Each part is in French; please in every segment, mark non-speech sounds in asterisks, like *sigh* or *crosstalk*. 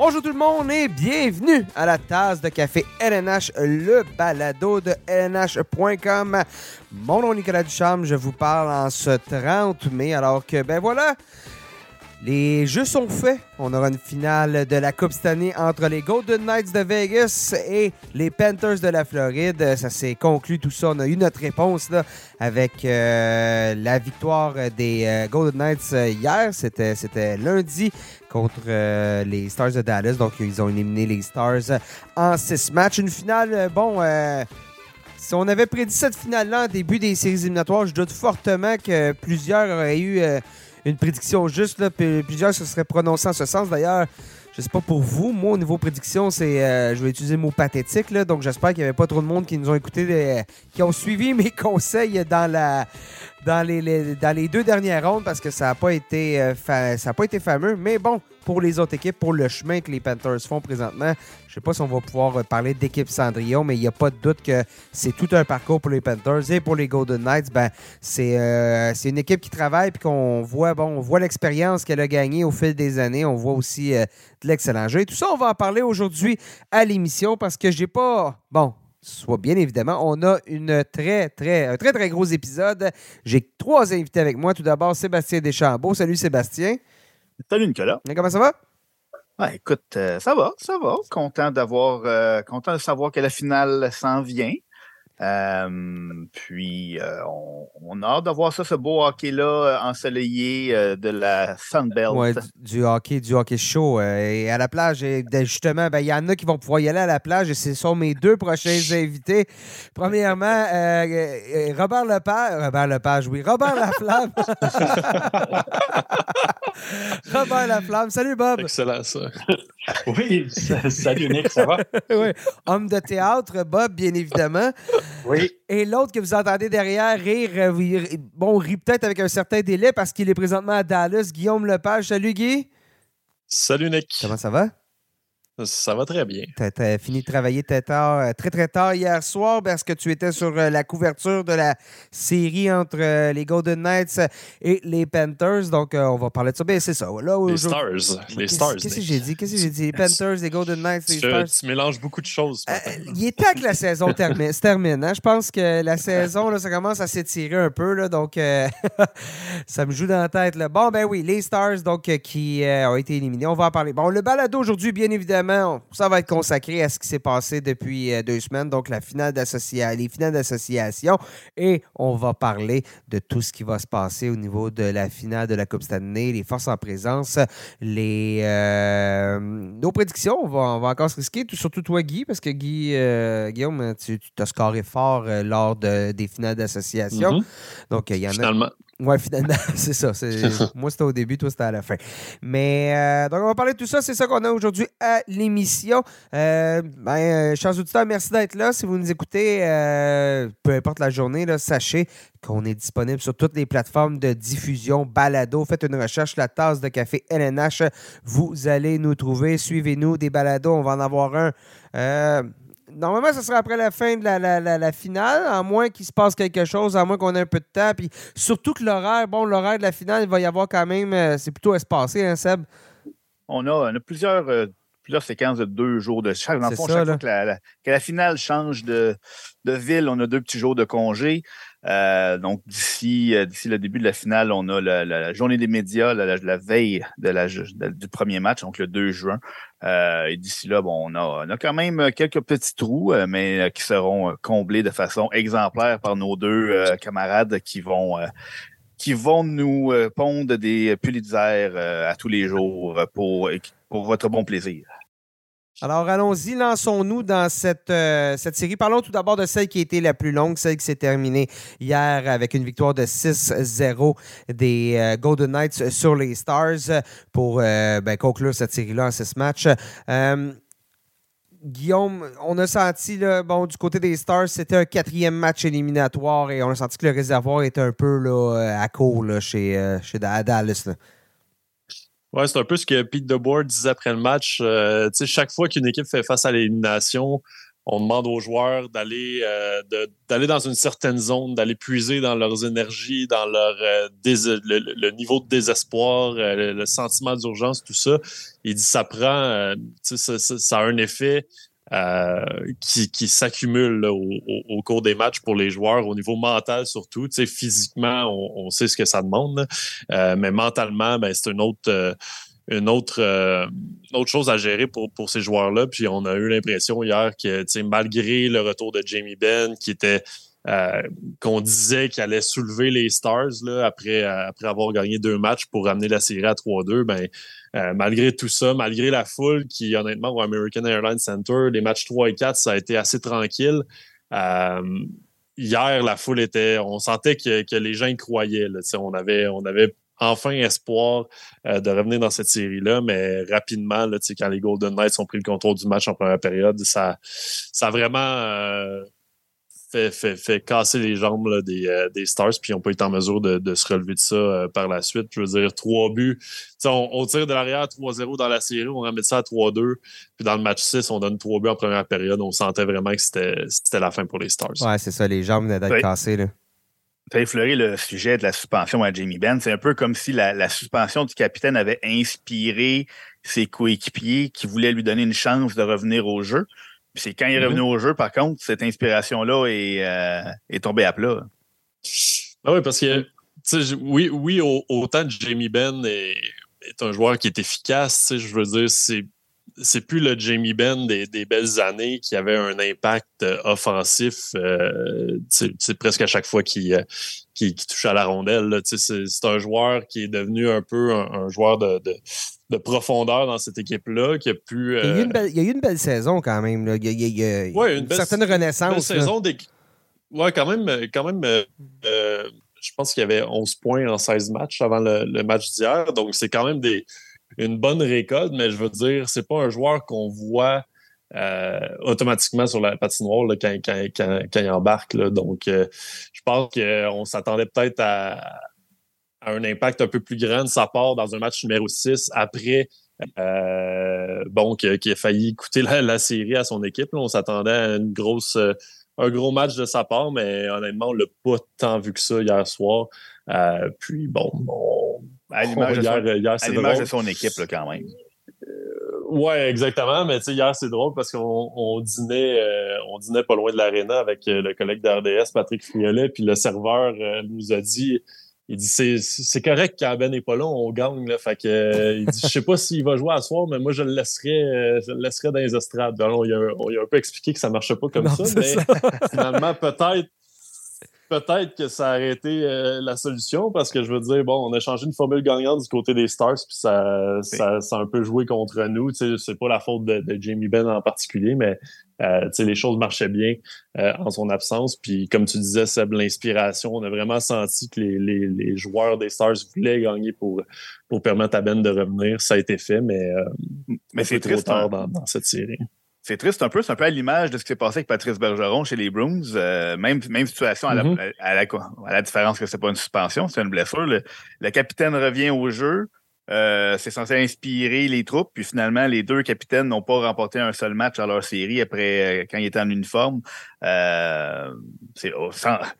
Bonjour tout le monde et bienvenue à la tasse de café LNH, le balado de LNH.com. Mon nom est Nicolas Ducharme, je vous parle en ce 30 mai alors que, ben voilà, les jeux sont faits. On aura une finale de la Coupe cette année entre les Golden Knights de Vegas et les Panthers de la Floride. Ça s'est conclu tout ça. On a eu notre réponse avec euh, la victoire des euh, Golden Knights euh, hier. C'était, lundi contre les Stars de Dallas. Donc, ils ont éliminé les Stars en six matchs. Une finale, bon, si on avait prédit cette finale-là en début des séries éliminatoires, je doute fortement que plusieurs auraient eu une prédiction juste. Là, plusieurs se seraient prononcés en ce sens. D'ailleurs, je sais pas pour vous, moi, au niveau prédiction, c'est, euh, je vais utiliser le mot pathétique. Là, donc, j'espère qu'il n'y avait pas trop de monde qui nous ont écoutés, euh, qui ont suivi *laughs* mes conseils dans la, dans les, deux dernières rondes parce que ça n'a pas été euh, été fameux. Mais bon, pour les autres équipes, pour le chemin que les Panthers font présentement, je sais pas si on va pouvoir euh, parler d'équipe Cendrillon, mais il n'y a pas de doute que c'est tout un parcours pour les Panthers et pour les Golden Knights. Ben, c'est euh, une équipe qui travaille puis qu'on voit bon, on voit l'expérience qu'elle a gagnée au fil des années. On voit aussi euh, de l'excellent jeu. Et tout ça, on va en parler aujourd'hui à l'émission parce que j'ai pas bon soit bien évidemment, on a une très, très, un très, très gros épisode. J'ai trois invités avec moi. Tout d'abord, Sébastien Deschambault. Salut Sébastien. Salut Nicolas. Comment ça va? Ouais, écoute, euh, ça va, ça va. Content d'avoir, euh, content de savoir que la finale s'en vient. Euh, puis, euh, on, on a hâte de voir ça, ce beau hockey-là euh, ensoleillé euh, de la Sunbelt. Ouais, du, du hockey, du hockey chaud. euh, et à la plage, et de- justement, ben, il y en a qui vont pouvoir y aller à la plage et ce sont mes deux prochains invités. Premièrement, Robert Lepage. Robert Lepage, oui. Robert Laflamme. *laughs* *laughs* Robert Laflamme. Salut Bob. Excellent, ça. *laughs* Oui, sa- salut Nick, ça va? *laughs* Oui. Homme de théâtre, Bob, bien évidemment. Oui. Et l'autre que vous entendez derrière rire, euh, bon, rit peut-être avec un certain délai parce qu'il est présentement à Dallas. Guillaume Lepage. Salut Guy. Salut, Nick. Comment ça va? Ça va très bien. T'as as fini de travailler très tard, euh, très très tard hier soir parce que tu étais sur euh, la couverture de la série entre euh, les Golden Knights et les Panthers. Donc, on va parler de ça. Ben, c'est ça. Là, Les Stars. Les Qu'est-ce- Stars. Qu'est-ce que j'ai dit? Qu'est-ce que j'ai dit? Les Panthers, les Golden Knights, les Tu, Stars. tu mélanges beaucoup de choses. Euh, il est temps que la saison termine, se termine. hein? Je pense que la saison, là, ça commence à s'étirer un peu. Là, donc, euh, *laughs* ça me joue dans la tête. Là. Bon, ben oui, les Stars donc, qui euh, ont été éliminés. On va en parler. Bon, le balado aujourd'hui, bien évidemment, ça va être consacré à ce qui s'est passé depuis euh, deux semaines. Donc, la finale les finales d'association. Et on va parler de tout ce qui va se passer au niveau de la finale de la Coupe Stanley, les forces en présence, les, euh, nos prédictions. On va, on va encore se risquer, tout- surtout toi, Guy, parce que Guy, euh, Guillaume, tu t'as scoré fort lors de- des finales d'association. Mhm. Donc, il y en a. Finalement. Ouais, finalement, *laughs* c'est ça. *laughs* Moi, c'était au début, toi, c'était à la fin. Mais, euh, donc, on va parler de tout ça. C'est ça qu'on a aujourd'hui à l'émission. Euh, ben, euh, chers auditeurs, merci d'être là. Si vous nous écoutez, euh, peu importe la journée, là, sachez qu'on est disponible sur toutes les plateformes de diffusion balado. Faites une recherche, la tasse de café LNH. Vous allez nous trouver. Suivez-nous des balados. On va en avoir un. Normalement, ce sera après la fin de la, la- la- la finale, à moins qu'il se passe quelque chose, à moins qu'on ait un peu de temps. Puis surtout que l'horaire, bon, l'horaire de la finale, il va y avoir quand même. euh, c'est plutôt espacé, hein, Seb? On a, on a plusieurs, euh, plusieurs séquences de deux jours de chaque. Dans le fond, ça, chaque fois que la, la- que la finale change de, de ville, on a deux petits jours de congé. Euh, donc, d'ici euh, d'ici le début de la finale, on a la, la- journée des médias, la, veille du premier match, donc le 2 juin. Euh, et d'ici là, bon, on a, on a quand même quelques petits trous, mais qui seront comblés de façon exemplaire par nos deux camarades qui vont. qui vont nous pondre des Pulitzer à tous les jours pour, pour votre bon plaisir. Alors, allons-y, lançons-nous dans cette, euh, cette série. Parlons tout d'abord de celle qui a été la plus longue, celle qui s'est terminée hier avec une victoire de 6-0 des euh, Golden Knights sur les Stars pour euh, ben, conclure cette série-là en six matchs. Guillaume, on a senti, bon, du côté des Stars, c'était un quatrième match éliminatoire et on a senti que le réservoir était un peu là, à court là, chez, chez Dallas. Ouais, c'est un peu ce que Pete DeBoer disait après le match. Euh, chaque fois qu'une équipe fait face à l'élimination, on demande aux joueurs d'aller euh, d'aller dans une certaine zone, d'aller puiser dans leurs énergies, dans leur euh, le, niveau de désespoir, euh, le, sentiment d'urgence, tout ça. Il dit ça prend, ça, ça, a un effet qui, qui s'accumule au, au, cours des matchs pour les joueurs, au niveau mental surtout. Tu sais, physiquement, on, on, sait ce que ça demande, mais mentalement, ben, c'est une autre une autre, euh, autre chose à gérer pour, pour ces joueurs-là. Puis on a eu l'impression hier que malgré le retour de Jamie Benn, qui était euh, qu'on disait qu'il allait soulever les Stars euh, après avoir gagné deux matchs pour ramener la série à 3-2, ben, malgré tout ça, malgré la foule qui, honnêtement, au American Airlines Center, les matchs 3 et 4, ça a été assez tranquille. hier, la foule était. On sentait que, les gens y croyaient. On, avait, enfin espoir euh, de revenir dans cette série-là, mais rapidement, quand les Golden Knights ont pris le contrôle du match en première période, ça, ça a vraiment euh, fait, fait, fait, casser les jambes là, des, euh, des, Stars, puis ils n'ont pas été en mesure de, de, se relever de ça par la suite. Je veux dire, trois buts. On, on, tire de l'arrière 3-0 dans la série, on remet ça à 3-2, puis dans le match 6, on donne trois buts en première période. On sentait vraiment que c'était la fin pour les Stars. Ouais, c'est ça, les jambes venaient d'être cassées. Là. Tu as effleuré le sujet de la suspension à Jamie Benn. C'est un peu comme si la, suspension du capitaine avait inspiré ses coéquipiers qui voulaient lui donner une chance de revenir au jeu. C'est quand il est revenu mm-hmm. au jeu, par contre, cette inspiration-là est, euh, est tombée à plat. Ah oui, parce que oui, oui, autant Jamie Benn est, est, un joueur qui est efficace, je veux dire, c'est c'est plus le Jamie Benn des, belles années qui avait un impact euh, offensif euh, c'est presque à chaque fois qu'il euh, touche à la rondelle. C'est un joueur qui est devenu un peu un, joueur de, profondeur dans cette équipe-là, qui a pu... Il, y a eu une belle, il, y a eu une belle, saison quand même. Là. Il, y a, une, certaine renaissance. Une saison des... Ouais, quand même, quand même je pense qu'il y avait 11 points en 16 matchs avant le, le match d'hier. Donc, c'est quand même des une bonne récolte, mais je veux dire, c'est pas un joueur qu'on voit euh, automatiquement sur la patinoire là, quand, quand, quand, il embarque. Là. Donc, euh, je pense qu'on s'attendait peut-être à, un impact un peu plus grand de sa part dans un match numéro 6 après euh, bon, qui, a failli coûter la, série à son équipe. On s'attendait à une grosse, un gros match de sa part, mais honnêtement, on l'a pas tant vu que ça hier soir. puis bon, à l'image de, son équipe, quand même. Euh, ouais, exactement. Mais hier, c'est drôle parce qu'on dînait, euh, on dînait pas loin de l'aréna avec euh, le collègue d'RDS, Patrick Friolet, puis le serveur nous a dit il dit c'est correct quand Ben n'est pas là, on gagne. Là. Fait que, il dit Je sais pas s'il va jouer à soir, mais moi je le laisserai, je le laisserai dans les estrades. Alors, il, a, on a un peu expliqué que ça marchait pas comme ça, mais finalement, peut-être peut-être que ça a été euh, la solution parce que je veux dire, bon, on a changé une formule gagnante du côté des Stars, puis ça, ça, ça, a un peu joué contre nous. Tu sais, c'est pas la faute de, Jamie Benn en particulier, mais euh, tu sais, les choses marchaient bien euh, en son absence. Puis comme tu disais, Seb, l'inspiration, on a vraiment senti que les, les, les, joueurs des Stars voulaient gagner pour, pour permettre à Ben de revenir. Ça a été fait, mais, mais c'est trop tard hein. dans, dans cette série c'est triste un peu. C'est un peu à l'image de ce qui s'est passé avec Patrice Bergeron chez les Bruins. Euh, même, même situation à, la, mm-hmm. à, la, à, la, différence que c'est pas une suspension, c'est une blessure. le, capitaine revient au jeu. Euh, c'est censé inspirer les troupes, puis finalement, les deux capitaines n'ont pas remporté un seul match dans leur série après euh, quand ils étaient en uniforme. Euh,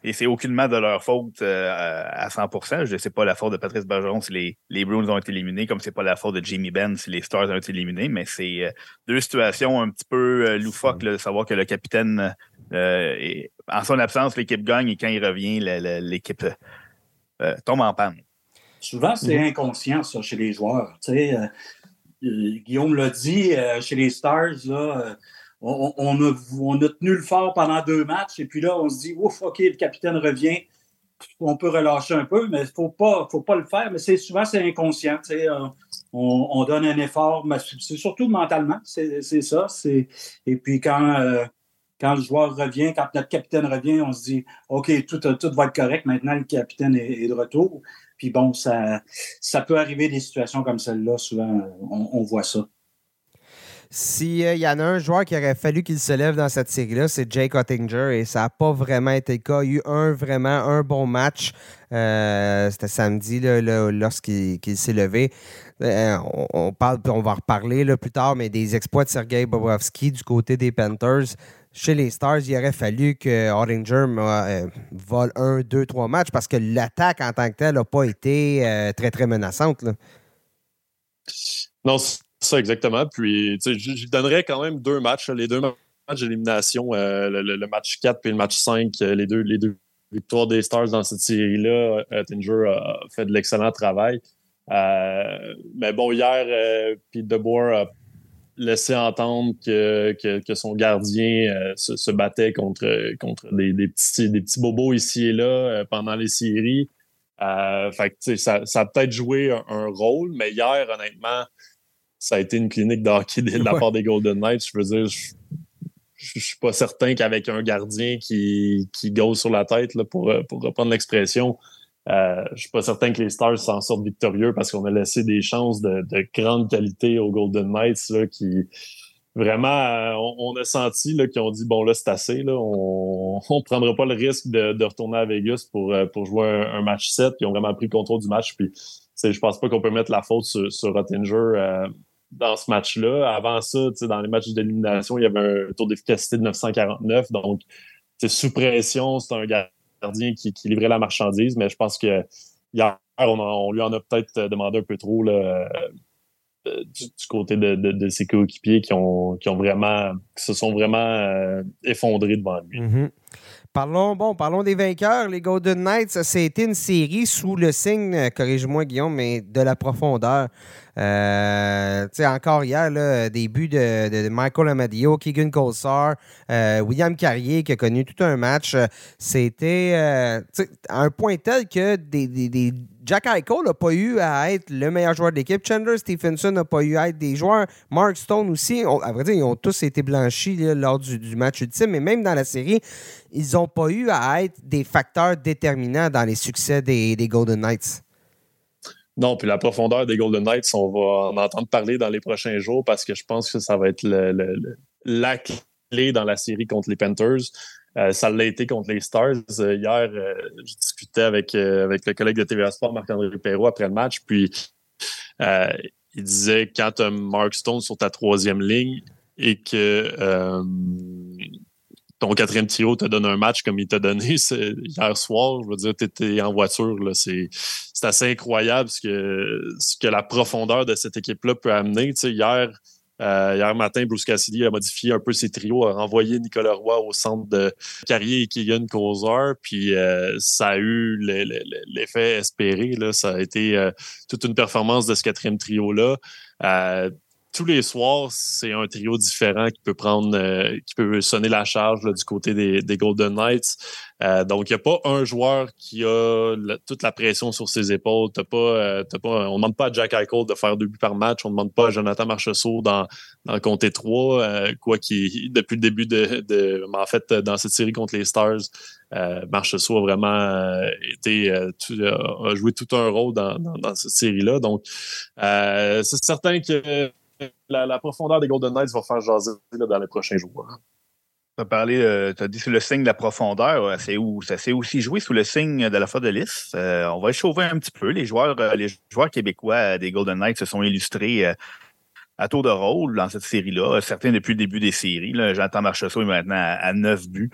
et c'est aucunement de leur faute à 100% Je ne sais pas la faute de Patrice Bergeron si les, les Bruins ont été éliminés, comme c'est pas la faute de Jamie Benn si les Stars ont été éliminés, mais c'est deux situations un petit peu loufoques de savoir que le capitaine, en son absence, l'équipe gagne et quand il revient, l'équipe tombe en panne. Souvent, c'est mhm. inconscient, ça, chez les joueurs. Tu sais, euh, euh, Guillaume l'a dit, euh, chez les Stars, là, on, a, on, a, tenu le fort pendant deux matchs, et puis là, on se dit, ouf, OK, le capitaine revient, on peut relâcher un peu, mais il ne faut pas, faut pas le faire. Mais c'est souvent, c'est inconscient. Tu sais, on, donne un effort, mais c'est surtout mentalement, c'est ça. Et puis quand quand le joueur revient, quand notre capitaine revient, on se dit OK, tout, tout va être correct. Maintenant, le capitaine est de retour. Puis bon, ça, ça peut arriver des situations comme celle-là. Souvent, on, voit ça. S'il euh, y en a un joueur qui aurait fallu qu'il se lève dans cette série-là, c'est Jake Ottinger et ça n'a pas vraiment été le cas. Il y a eu un vraiment un bon match. Euh, c'était samedi lorsqu'il s'est levé. Euh, on, parle, on va en reparler là, plus tard, mais des exploits de Sergei Bobrovski du côté des Panthers. Chez les Stars, il aurait fallu que Orange euh, vole un, deux, trois matchs parce que l'attaque en tant que telle n'a pas été euh, très, très menaçante. Non, c'est ça exactement. Puis, je, donnerais quand même deux matchs, les deux matchs d'élimination, euh, le, match 4 et le match 5, les deux, les deux victoires des Stars dans cette série-là. Tinger a fait de l'excellent travail. mais bon, hier, Pete DeBoer a laissé entendre que, que, son gardien euh, se, battait contre, contre des, des, petits, des petits bobos ici et là euh, pendant les séries. Euh, fait ça, ça a peut-être joué un, rôle, mais hier, honnêtement, ça a été une clinique d'hockey de la part des Golden Knights. Je veux dire, je, je suis pas certain qu'avec un gardien qui, qui sur la tête, là, pour, pour reprendre l'expression, euh, je suis pas certain que les Stars s'en sortent victorieux parce qu'on a laissé des chances de, grande qualité aux Golden Knights là, qui vraiment euh, on, a senti qu'ils ont dit bon là c'est assez là, on *laughs* ne prendra pas le risque de, retourner à Vegas pour, euh, pour jouer un, match 7 ils ont vraiment pris le contrôle du match puis je pense pas qu'on peut mettre la faute sur, sur Rottinger euh, dans ce match-là. Avant ça, dans les matchs d'élimination, il y avait un taux d'efficacité de 949. Donc, sous pression, c'est un gars qui, livrait la marchandise, mais je pense que hier, on, lui en a peut-être demandé un peu trop euh, du, côté de, ses coéquipiers qui ont vraiment se sont vraiment euh, effondrés devant lui. Mm-hmm. Parlons, bon, parlons des vainqueurs. Les Golden Knights, c'était une série sous le signe, euh, corrige-moi Guillaume, mais de la profondeur. Euh, encore hier, là, début de, de, Michael Amadio, Keegan Colsar, euh, William Carrier qui a connu tout un match. C'était un point tel que des, des, Jack Eichel n'a pas eu à être le meilleur joueur de l'équipe. Chandler Stephenson n'a pas eu à être des joueurs. Mark Stone aussi. à vrai dire, ils ont tous été blanchis lors du, du, match ultime, mais même dans la série, ils n'ont pas eu à être des facteurs déterminants dans les succès des, des Golden Knights. Non, puis la profondeur des Golden Knights, on va en entendre parler dans les prochains jours parce que je pense que ça va être la clé dans la série contre les Panthers. Euh, ça l'a été contre les Stars. Euh, hier, euh, je discutais avec, avec le collègue de TVA Sport, Marc-André Perrault, après le match, puis il disait quand tu Mark Stone sur ta troisième ligne et que ton quatrième trio te donne un match comme il t'a donné hier soir. Je veux dire, tu étais en voiture. C'est assez incroyable ce que, ce que la profondeur de cette équipe-là peut amener. Hier, euh, hier matin, Bruce Cassidy a modifié un peu ses trios, a renvoyé Nicolas Roy au centre de Carrier et Keegan Causar, puis euh, ça a eu l'effet espéré. Là. Ça a été euh, toute une performance de ce quatrième trio-là tous les soirs, c'est un trio différent qui peut prendre, euh, qui peut sonner la charge du côté des, Golden Knights. Euh, donc, il n'y a pas un joueur qui a toute la pression sur ses épaules. Pas, euh, pas, on ne demande pas à Jack Eichel de faire deux buts par match. On ne demande pas à Jonathan Marchessault le comté 3, quoi qui, depuis le début de, en fait, dans cette série contre les Stars, Marchessault a vraiment été, a joué tout un rôle dans cette série-là. Donc, c'est certain que la, profondeur des Golden Knights va faire jaser dans les prochains jours. Tu as parlé, euh, tu as dit sous le signe de la profondeur. C'est ça s'est aussi joué sous le signe de la fois de lys. Euh, on va échauffer un petit peu. Les joueurs, euh, les joueurs québécois des Golden Knights se sont illustrés à tour de rôle dans cette série-là. Certains depuis le début des séries. J'entends Marchessault est maintenant à, neuf 9 buts.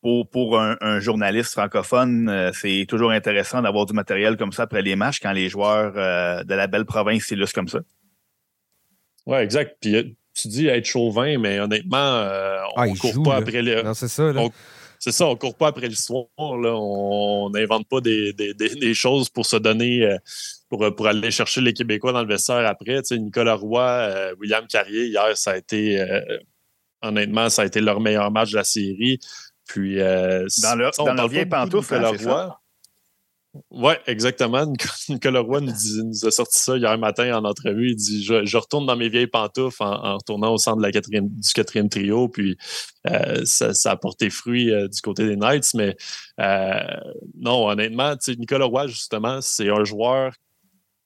pour pour un, journaliste francophone, c'est toujours intéressant d'avoir du matériel comme ça après les matchs quand les joueurs de la belle province s'illustrent comme ça. Oui, exact. Puis euh, tu dis être chauvin, mais honnêtement, euh, on ne ah, court pas après les. c'est ça. C'est ça, on court pas après l'histoire. On n'invente pas des, des, des, choses pour se donner, euh, pour, pour aller chercher les Québécois dans le vestiaire après. Tu sais, Nicolas Roy, William Carrier, hier, ça a été, honnêtement, ça a été leur meilleur match de la série. Puis, dans leur, dans leur vieille pantoufle, hein, Roy. Oui, exactement. *laughs* Nicolas Roy nous, a sorti ça hier matin en entrevue. Il dit Je, retourne dans mes vieilles pantoufles en, retournant au centre du quatrième trio. Puis euh, ça, a porté fruit euh, du côté des Knights. Mais euh, non, honnêtement, Nicolas Roy, justement, c'est un joueur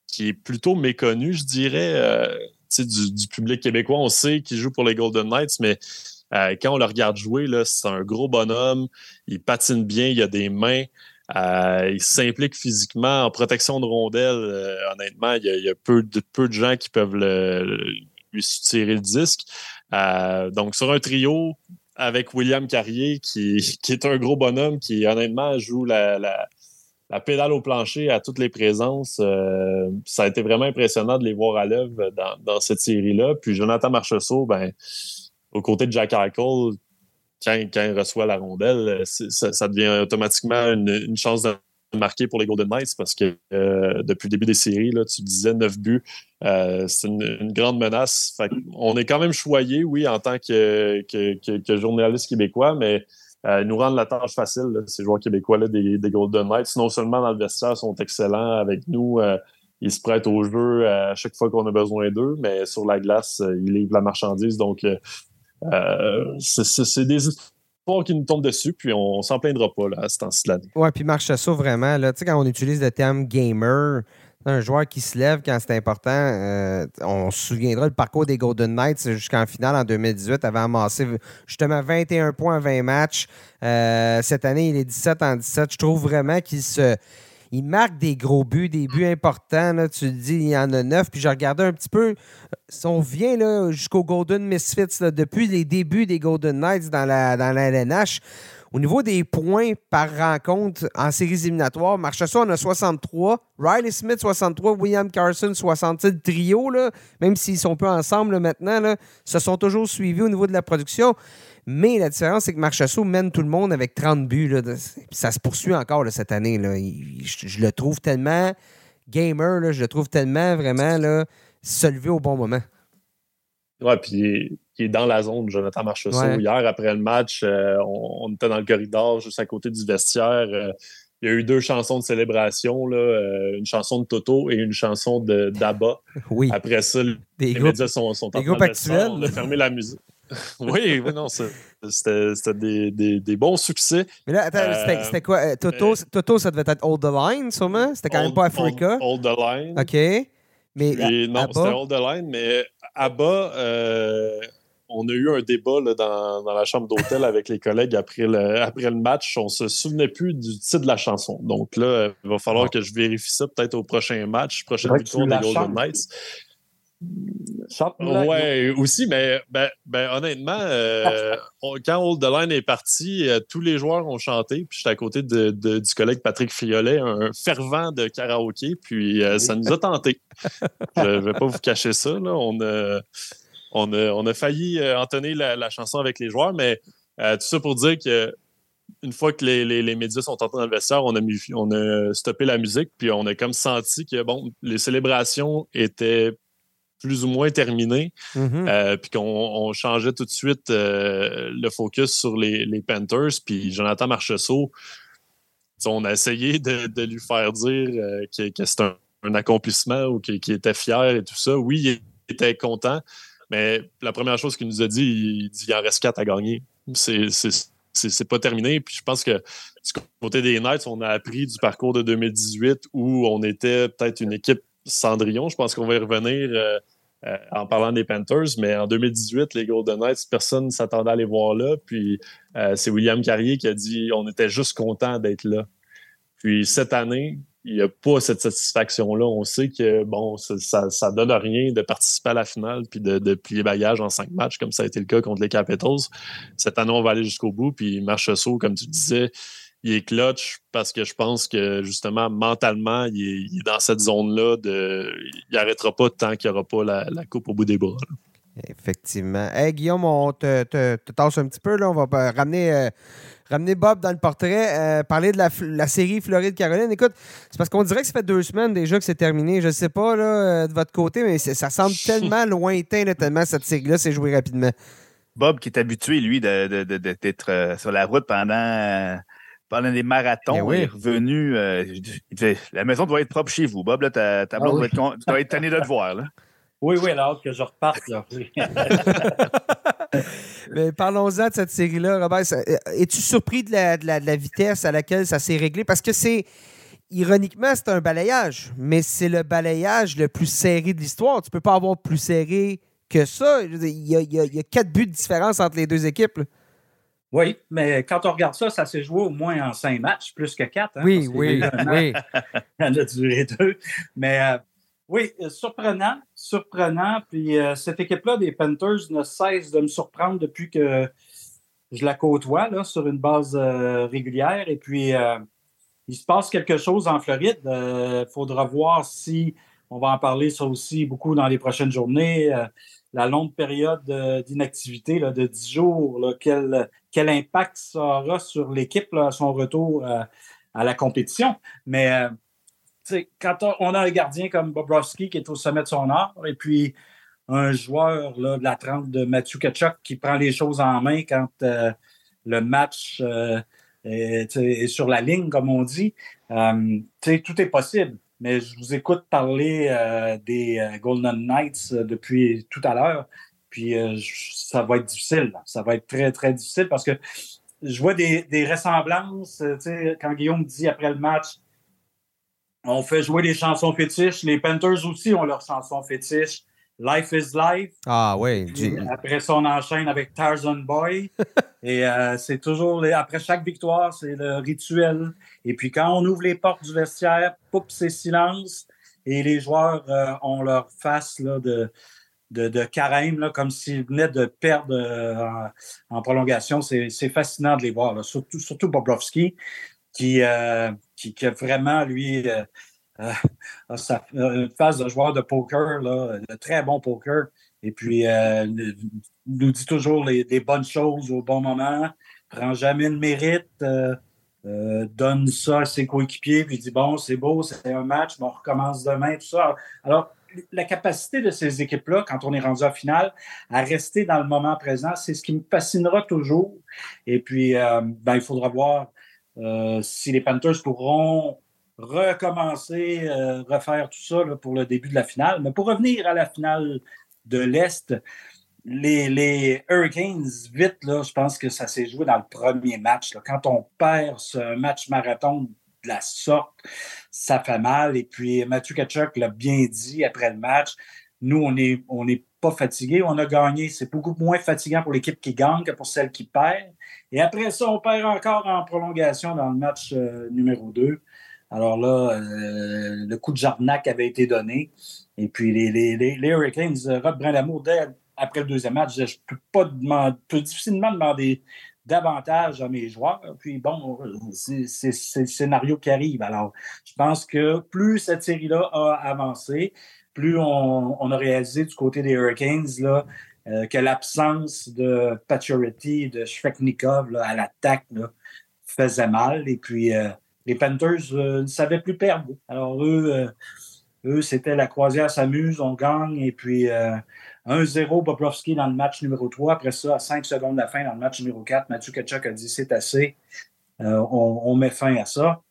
qui est plutôt méconnu, je dirais, du, public québécois. On sait qu'il joue pour les Golden Knights, mais quand on le regarde jouer, c'est un gros bonhomme. Il patine bien, il a des mains. Euh, il s'implique physiquement en protection de rondelles. Euh, honnêtement, il y, a, peu, de, gens qui peuvent lui tirer le disque. donc, sur un trio avec William Carrier, *laughs* qui, est un gros bonhomme, qui honnêtement joue la, pédale au plancher à toutes les présences. ça a été vraiment impressionnant de les voir à l'œuvre dans, dans, cette série-là. Puis Jonathan Marchessault, ben, aux côtés de Jack Eichel, quand, il reçoit la rondelle, ça, devient automatiquement une, chance de marquer pour les Golden Knights parce que euh, depuis le début des séries, tu disais 9 buts. Euh, c'est une, grande menace. on est quand même choyé, oui, en tant que, journaliste québécois, mais euh, nous rendent la tâche facile, ces joueurs québécois là, des, Golden Knights. Non seulement dans le vestiaire, sont excellents avec nous. ils se prêtent au jeu à chaque fois qu'on a besoin d'eux, mais sur la glace, ils livrent la marchandise. Donc, euh, c'est des histoires qui nous tombent dessus, puis on, s'en plaindra pas là, à ce temps-ci de l'année. Ouais, puis marche ça vraiment. Là, quand on utilise le terme gamer, un joueur qui se lève quand c'est important. Euh, on se souviendra le parcours des Golden Knights jusqu'en finale en 2018 avait amassé justement 21 points en 20 matchs. Euh, cette année, il est 17 en 17. Je trouve vraiment qu'il se il marque des gros buts, des buts importants. Là, tu le dis, il y en a neuf. Puis je regardais un petit peu, si on vient jusqu'au Golden Misfits, depuis les débuts des Golden Knights dans la, dans la LNH, au niveau des points par rencontre en séries éliminatoires, Marchessault en a 63, Riley Smith 63, William Carson 67, le trio, là, même s'ils sont peu ensemble maintenant, là, se sont toujours suivis au niveau de la production. Mais la différence, c'est que Marchessault mène tout le monde avec 30 buts. Là, ça se poursuit encore cette année. Là. Je, le trouve tellement gamer, là, je le trouve tellement vraiment là, se lever au bon moment. Ouais, puis il est dans la zone, Jonathan Marchessault. Hier, après le match, euh, on, était dans le corridor juste à côté du vestiaire. Euh, il y a eu deux chansons de célébration, là, euh, une chanson de Toto et une chanson de d'Abba. *laughs* Oui. Après ça, des les groupes, médias sont, sont a fermé la musique. *laughs* oui, oui, non, c'était des, des, des, bons succès. Mais là, attends, c'était quoi? Toto, Toto, ça devait être Hold the Line, sûrement? C'était quand même pas Africa? Hold, the Line. OK. Mais, non, c'était Hold the Line, mais Abba, euh, on a eu un débat là, dans, dans, la chambre d'hôtel *laughs* avec les collègues après le, après le match. On se souvenait plus du titre de la chanson. Donc là, il va falloir que je vérifie ça peut-être au prochain match, prochaine victoire des Golden Knights. Ouais, aussi, mais ben, ben honnêtement, euh, quand Old the Line est parti, euh, tous les joueurs ont chanté. Puis j'étais à côté de, du collègue Patrick Friolet, un fervent de karaoké. Puis euh, ça nous a tenté. *laughs* Je ne vais pas vous cacher ça. Là. On, a, on, a, on a failli entonner la, chanson avec les joueurs, mais tout ça pour dire que une fois que les, les, médias sont entrés dans le vestiaire, on a, mis, on a stoppé la musique, puis on a comme senti que bon, les célébrations étaient plus ou moins terminé, mm-hmm. euh, puis qu'on changeait tout de suite euh, le focus sur les, Panthers, puis Jonathan Marcheseau, on a essayé de, lui faire dire euh, que, c'était un, accomplissement ou qu'il était fier et tout ça. Oui, il était content, mais la première chose qu'il nous a dit, il dit il en reste quatre à gagner. C'est pas terminé. Puis je pense que du côté des Knights, on a appris du parcours de 2018 où on était peut-être une équipe Cendrillon. Je pense qu'on va y revenir euh, euh, en parlant des Panthers, mais en 2018, les Golden Knights, personne ne s'attendait à les voir là. Puis euh, c'est William Carrier qui a dit on était juste content d'être là. Puis cette année, il n'y a pas cette satisfaction-là. On sait que bon, ça, ne donne rien de participer à la finale puis de, plier bagage en cinq matchs, comme ça a été le cas contre les Capitals. Cette année, on va aller jusqu'au bout. Puis marche saut, comme tu disais, il est clutch parce que je pense que justement, mentalement, il est, dans cette zone-là. De, il n'arrêtera pas tant qu'il n'y aura pas la, coupe au bout des bras. Effectivement. Hey, Guillaume, on te, te, tasse un petit peu. Là. On va ramener, euh, ramener Bob dans le portrait, euh, parler de la, série Floride-Caroline. Écoute, c'est parce qu'on dirait que ça fait deux semaines déjà que c'est terminé. Je ne sais pas là, euh, de votre côté, mais ça semble *laughs* tellement lointain, tellement cette série-là s'est jouée rapidement. Bob, qui est habitué, lui, d'être sur la route pendant pendant des marathons, eh il est revenu. Euh, la maison doit être propre chez vous, Bob. Là, ta, ta ah blonde doit, être, tannée de te voir. Là. Oui, oui, alors que je reparte. Là. *laughs* Mais parlons-en de cette série-là, Robert. Euh, es-tu surpris de la, de, la, vitesse à laquelle ça s'est réglé? Parce que c'est. Ironiquement, c'est un balayage, mais c'est le balayage le plus serré de l'histoire. Tu peux pas avoir plus serré que ça. Il y a, il y a quatre buts de différence entre les deux équipes. Oui, mais quand on regarde ça, ça s'est joué au moins en cinq matchs, plus que quatre. Hein, oui, oui, oui. *laughs* En a duré deux. Mais euh, Oui, surprenant, surprenant. Puis cette équipe-là des Panthers ne cesse de me surprendre depuis que je la côtoie là, sur une base régulière. Et puis, il se passe quelque chose en Floride. Il faudra voir si, on va en parler ça aussi beaucoup dans les prochaines journées, la longue période d'inactivité de 10 jours, quel, quel, impact ça aura sur l'équipe son retour à la compétition. Mais euh, quand on a un gardien comme Bobrovski qui est au sommet de son art, et puis un joueur de la trempe de Mathieu Kachuk qui prend les choses en main quand euh, le match euh, est, sur la ligne, comme on dit, tout est possible. Mais je vous écoute parler des Golden Knights depuis tout à l'heure. Puis ça va être difficile. Ça va être très, très difficile parce que je vois des, des ressemblances. Quand Guillaume dit après le match, on fait jouer des chansons fétiches. Les Panthers aussi ont leurs chansons fétiches. Life is Life. Ah oui. Après ça, on enchaîne avec Tarzan Boy. *laughs* et euh, c'est toujours, après chaque victoire, c'est le rituel. Et puis quand on ouvre les portes du vestiaire, poup, c'est silence. Et les joueurs euh, ont leur face là, de, de, de carême, là, comme s'ils venaient de perdre euh, en, prolongation. C'est fascinant de les voir, surtout, surtout Bobrovski, qui, euh, qui, qui, a vraiment, lui, euh, une phase de joueur de poker, là, de très bon poker. Et puis, nous dit toujours les, bonnes choses au bon moment, prend jamais le mérite. donne ça à ses coéquipiers, puis dit bon, c'est beau, c'est un match, mais on recommence demain, tout ça. Alors, la capacité de ces équipes-là, quand on est rendu en finale, à rester dans le moment présent, c'est ce qui me fascinera toujours. Et puis, euh, ben, il faudra voir euh, si les Panthers pourront recommencer, euh, refaire tout ça pour le début de la finale. Mais pour revenir à la finale de l'Est, les, les, Hurricanes, vite, là, je pense que ça s'est joué dans le premier match. Quand on perd ce match marathon de la sorte, ça fait mal. Et puis Mathieu Kachuk l'a bien dit après le match. Nous, on n'est on pas fatigué. On a gagné. C'est beaucoup moins fatigant pour l'équipe qui gagne que pour celle qui perd. Et après ça, on perd encore en prolongation dans le match euh, numéro 2. Alors là, euh, le coup de Jarnac avait été donné. Et puis les, les, les, les Hurricanes, euh, Rob dès après le deuxième match, je peux pas demander, peux difficilement demander davantage à mes joueurs. Puis bon, c'est le scénario qui arrive. Alors, je pense que plus cette série-là a avancé, plus on, a réalisé du côté des Hurricanes là, euh, que l'absence de Paturity, de Shreknikov à l'attaque faisait mal. Et puis, euh, les Panthers euh, ne savaient plus perdre. Alors, eux, eux c'était la croisière s'amuse, on gagne. Et puis, 1-0 Bobrovski dans le match numéro 3. Après ça, à 5 secondes de la fin, dans le match numéro 4, Mathieu Kachuk a dit c'est assez. Euh, on, met fin à ça.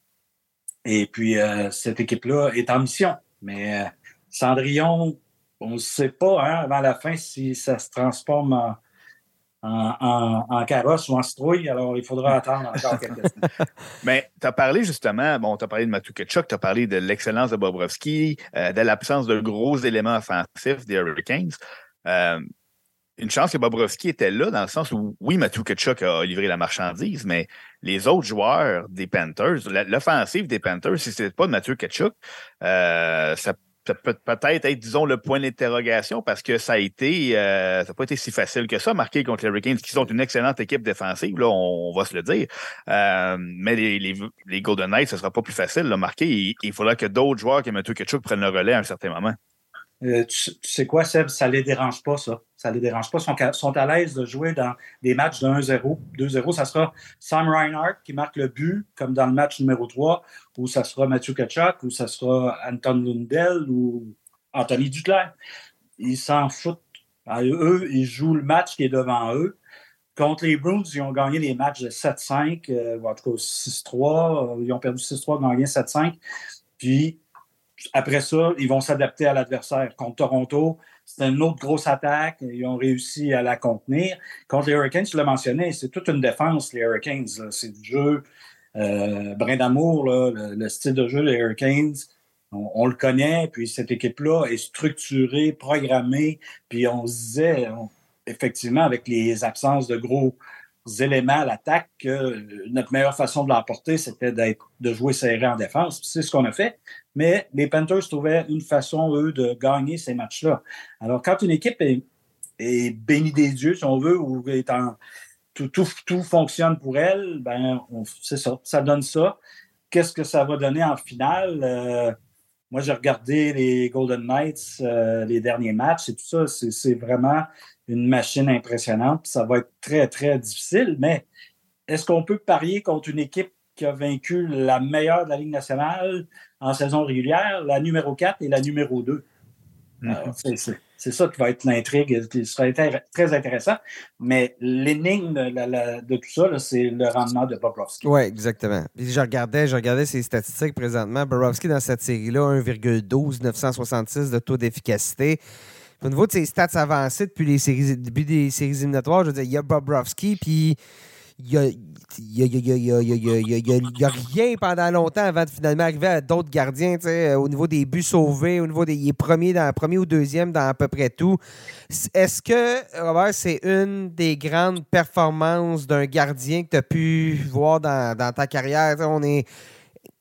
Et puis, euh, cette équipe-là est en mission. Mais euh, Cendrillon, on ne sait pas hein, avant la fin si ça se transforme en, en, carrosse ou en citrouille. Alors, il faudra attendre encore quelques semaines. *laughs* Mais tu as parlé justement, bon, tu as parlé de Matthew Ketchuk, tu as parlé de l'excellence de Bobrovski, de l'absence de gros éléments offensifs des Hurricanes. Euh, une chance que Bobrovski était là, dans le sens où, oui, Matthew Kachuk a livré la marchandise, mais les autres joueurs des Panthers, l'offensive des Panthers, si ce n'était pas de Matthew Kachuk, euh, ça, peut peut-être être, disons, le point d'interrogation parce que ça a été, euh, ça n'a pas été si facile que ça, marquer contre les Hurricanes, qui sont une excellente équipe défensive, là, on, va se le dire. mais les, Golden Knights, ce ne sera pas plus facile, de marquer. Il, il faudra que d'autres joueurs que Matthew Kachuk prennent le relais à un certain moment. Euh, tu, sais quoi, Seb, ça ne les dérange pas, ça. Ça les dérange pas. Ils sont, à l'aise de jouer dans des matchs de 1-0, 2-0. Ça sera Sam Reinhardt qui marque le but, comme dans le match numéro 3, ou ça sera Mathieu Kachuk, ou ça sera Anton Lundell, ou Anthony Duclair. Ils s'en foutent. eux, ils jouent le match qui est devant eux. Contre les Bruins, ils ont gagné les matchs de 7-5, euh, en tout cas 6-3. Ils ont perdu 6-3, gagné 7-5. Puis, après ça, ils vont s'adapter à l'adversaire. Contre Toronto, c'était une autre grosse attaque. Ils ont réussi à la contenir. Contre les Hurricanes, tu l'as mentionné, c'est toute une défense, les Hurricanes. C'est du jeu. Euh, brin d'amour, le, style de jeu des Hurricanes, on, le connaît. Puis cette équipe-là est structurée, programmée. Puis on se disait, effectivement, avec les absences de gros éléments à l'attaque que notre meilleure façon de l'emporter, c'était de jouer serré en défense. C'est ce qu'on a fait. Mais les Panthers trouvaient une façon, eux, de gagner ces matchs-là. Alors, quand une équipe est, bénie des dieux, si on veut, ou est en, tout, fonctionne pour elle, ben, c'est ça. Ça donne ça. Qu'est-ce que ça va donner en finale? Euh, moi, j'ai regardé les Golden Knights, euh, les derniers matchs et tout ça. C'est vraiment une machine impressionnante. Ça va être très, très difficile, mais est-ce qu'on peut parier contre une équipe qui a vaincu la meilleure de la Ligue nationale en saison régulière, la numéro 4 et la numéro 2? Mm-hmm. C'est ça qui va être l'intrigue, qui sera très intéressant. Mais l'énigme de tout ça, c'est le rendement de Bobrovski. Oui, exactement. je regardais, je regardais ses statistiques présentement. Bobrovski, dans cette série-là, 1,12, 966 de taux d'efficacité. Au niveau de ses stats avancées depuis les séries, début des séries éliminatoires, je veux dire, il y a Bobrovski, puis il y a, rien pendant longtemps avant de finalement arriver à d'autres gardiens, au niveau des buts sauvés, au niveau des il est premier, dans, premier ou deuxième dans à peu près tout. Est-ce que, Robert, c'est une des grandes performances d'un gardien que tu as pu voir dans, ta carrière? on est.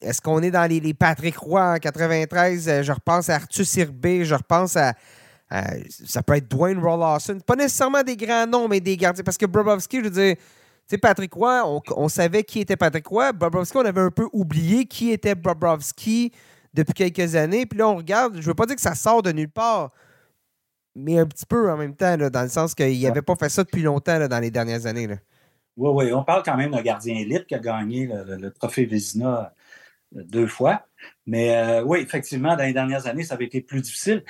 Est-ce qu'on est dans les, Patrick Roy en 93? Je repense à Arthur Sirbé, je repense à, ça peut être Dwayne Rollawson. Pas nécessairement des grands noms, mais des gardiens. Parce que Bobrovski, je veux dire, sais, Patrick Roy, on, savait qui était Patrick Roy. Bobrovski, on avait un peu oublié qui était Bobrovski depuis quelques années. Puis là, on regarde, je veux pas dire que ça sort de nulle part, mais un petit peu en même temps, dans le sens qu'il n'avait pas fait ça depuis longtemps dans les dernières années. Oui, oui, on parle quand même d'un gardien élite qui a gagné le, trophée Vézina euh, deux fois. Mais euh, oui, effectivement, dans les dernières années, ça avait été plus difficile.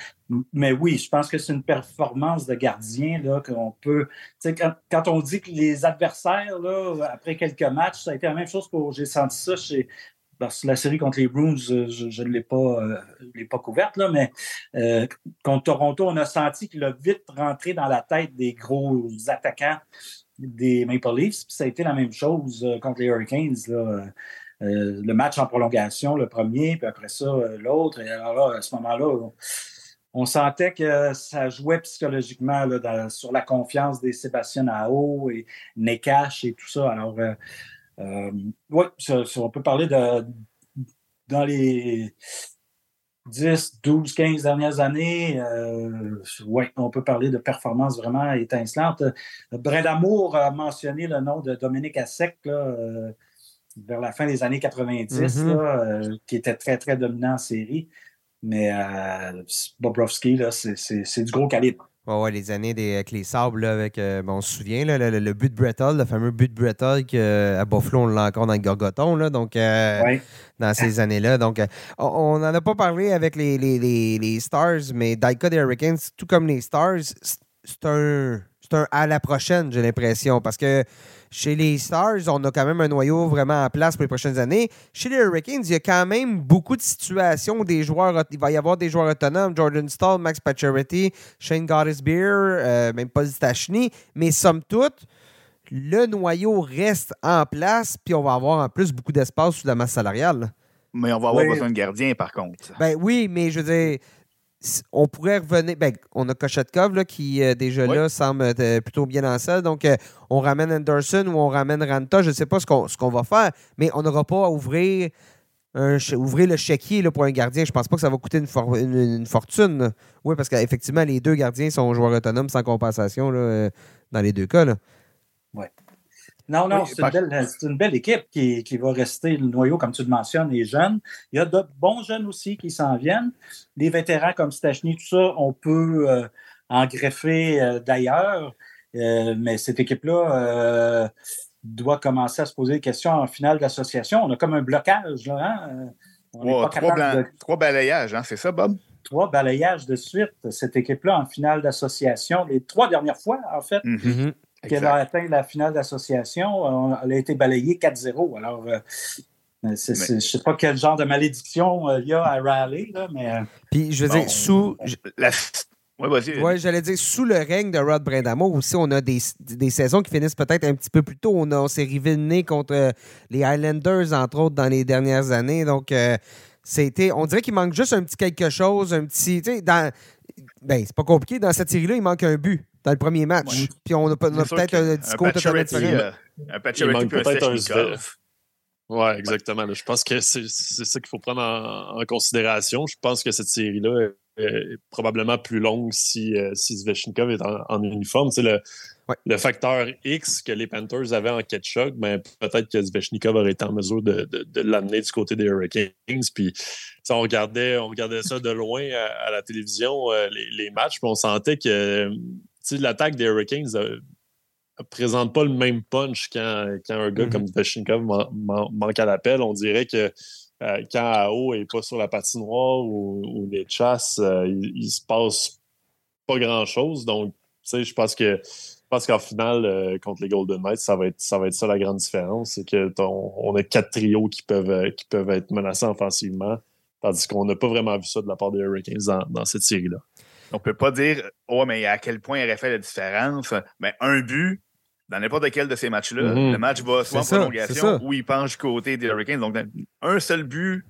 Mais oui, je pense que c'est une performance de gardien qu'on peut. Quand, quand on dit que les adversaires, là, après quelques matchs, ça a été la même chose pour. J'ai senti ça chez. la série contre les Bruins, je ne l'ai pas, euh, pas couverte, là, mais euh, contre Toronto, on a senti qu'il a vite rentré dans la tête des gros attaquants des Maple Leafs. ça a été la même chose contre les Hurricanes. Là. Euh, le match en prolongation, le premier, puis après ça, euh, l'autre. Et alors là, à ce moment-là, on, sentait que ça jouait psychologiquement sur la confiance des Sébastien Ao et Nekash et tout ça. Alors, euh, oui, on peut parler de dans les 10, 12, 15 dernières années, oui, on peut parler de performances vraiment étincelantes. Brenda Moore a mentionné le nom de Dominique Assec, là, vers la fin des années 90, mm-hmm. euh, qui était très, très dominant en série. Mais euh, Bobrovski, c'est du gros calibre. Ouais, ouais, les années des, avec les sables, avec, euh, on se souvient, le, but de Brettel, le fameux but de Brettel qu'à Buffalo, on l'a encore dans le Gorgoton, là, donc, dans ces *laughs* années-là. Donc, on n'en a pas parlé avec les, les, les, Stars, mais Daika des Hurricanes, tout comme les Stars, c'est un, un à la prochaine, j'ai l'impression, parce que chez les Stars, on a quand même un noyau vraiment en place pour les prochaines années. Chez les Hurricanes, il y a quand même beaucoup de situations où des joueurs, il va y avoir des joueurs autonomes, Jordan Stall, Max Pacioretty, Shane Gottesbeer, euh, même Paul Stachny, mais somme toute, le noyau reste en place, puis on va avoir en plus beaucoup d'espace sous la masse salariale. Mais on va avoir besoin de gardien, par contre. Ben oui, mais je veux dire, on pourrait revenir. Ben, on a Kochetkov là, qui euh, déjà là semble euh, plutôt bien en salle. Donc, euh, on ramène Anderson ou on ramène Ranta. Je ne sais pas ce qu'on va faire, mais on n'aura pas à ouvrir, ouvrir le chéquier là, pour un gardien. Je pense pas que ça va coûter une, fortune. Oui, parce qu'effectivement, les deux gardiens sont joueurs autonomes sans compensation là, dans les deux cas. Non, non, c'est une, belle équipe qui, va rester le noyau, comme tu le mentionnes, les jeunes. Il y a de bons jeunes aussi qui s'en viennent. Les vétérans comme Stachny, tout ça, on peut euh, en greffer euh, d'ailleurs. Euh, mais cette équipe-là doit commencer à se poser des questions en finale d'association. On a comme un blocage. Là, hein? trois, balayages, hein? c'est ça, Bob? Trois balayages de suite. Cette équipe-là en finale d'association, les trois dernières fois, en fait. Mm-hmm qu'elle a atteint la finale d'association, elle a été balayée 4-0. Alors, euh, je ne sais pas quel genre de malédiction euh, il y a à Raleigh, là, mais. Euh, Puis, je veux dire, sous. Oui, vas-y. Oui, j'allais dire, sous le règne de Rod Brindamo, aussi, on a des, saisons qui finissent peut-être un petit peu plus tôt. On, on s'est rivé contre les Highlanders, entre autres, dans les dernières années. Donc, c'était. On dirait qu'il manque juste un petit quelque chose, un petit. Tu sais, dans ben, c'est pas compliqué. Dans cette série-là, il manque un but dans le premier match. Puis on a, peut-être un discours totalement différent. un Pacioretty peut-être un Oui, exactement. Je pense que c'est ça qu'il faut prendre en, considération. Je pense que cette série-là est probablement plus longue si, euh, si Zvechnikov est en, uniforme. le, le facteur X que les Panthers avaient en catch-up, mais ben, peut-être que Zvechnikov aurait été en mesure de, l'amener du côté des Hurricanes. Puis, on regardait, on regardait ça de loin à, la télévision, euh, les, matchs, puis on sentait que l'attaque des Hurricanes ne présente pas le même punch quand, un gars mm-hmm. comme Zvechnikov manque à l'appel. On dirait que euh, quand AO n'est pas sur la patinoire ou, ou les chasses, euh, il, ne se passe pas grand-chose. Donc, je pense que je pense qu'en finale, euh, contre les Golden Knights, ça va être ça, la grande différence. C'est qu'on a quatre trios qui peuvent, qui peuvent être menacés offensivement, tandis qu'on n'a pas vraiment vu ça de la part des Hurricanes dans, cette série-là. On ne peut pas dire Oh, mais à quel point il aurait fait la différence. Mais un but, dans n'importe quel de ces matchs-là, mm-hmm. le match va soit en prolongation ou il penche du côté des Hurricanes. Donc, un seul but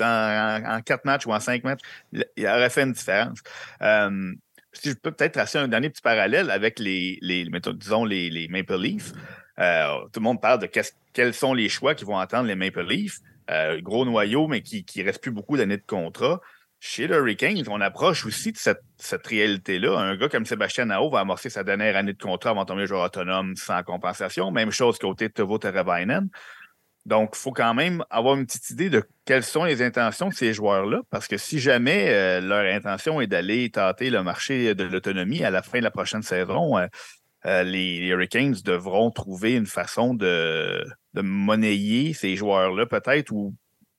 en, quatre matchs ou en cinq matchs, il aurait fait une différence. Euh, si je peux peut-être tracer un dernier petit parallèle avec les, les disons, les, Maple Leafs. Euh, tout le monde parle de quels sont les choix qui vont entendre les Maple Leafs. Euh, gros noyau, mais qui ne reste plus beaucoup d'années de contrat. Chez les Hurricanes, on approche aussi de cette, réalité-là. Un gars comme Sébastien Nao va amorcer sa dernière année de contrat avant de tomber joueur autonome sans compensation. Même chose côté de Tovo Teravainen. Donc, il faut quand même avoir une petite idée de quelles sont les intentions de ces joueurs-là, parce que si jamais euh, leur intention est d'aller tâter le marché de l'autonomie à la fin de la prochaine saison, euh, euh, les, Hurricanes devront trouver une façon de, monnayer ces joueurs-là, peut-être, ou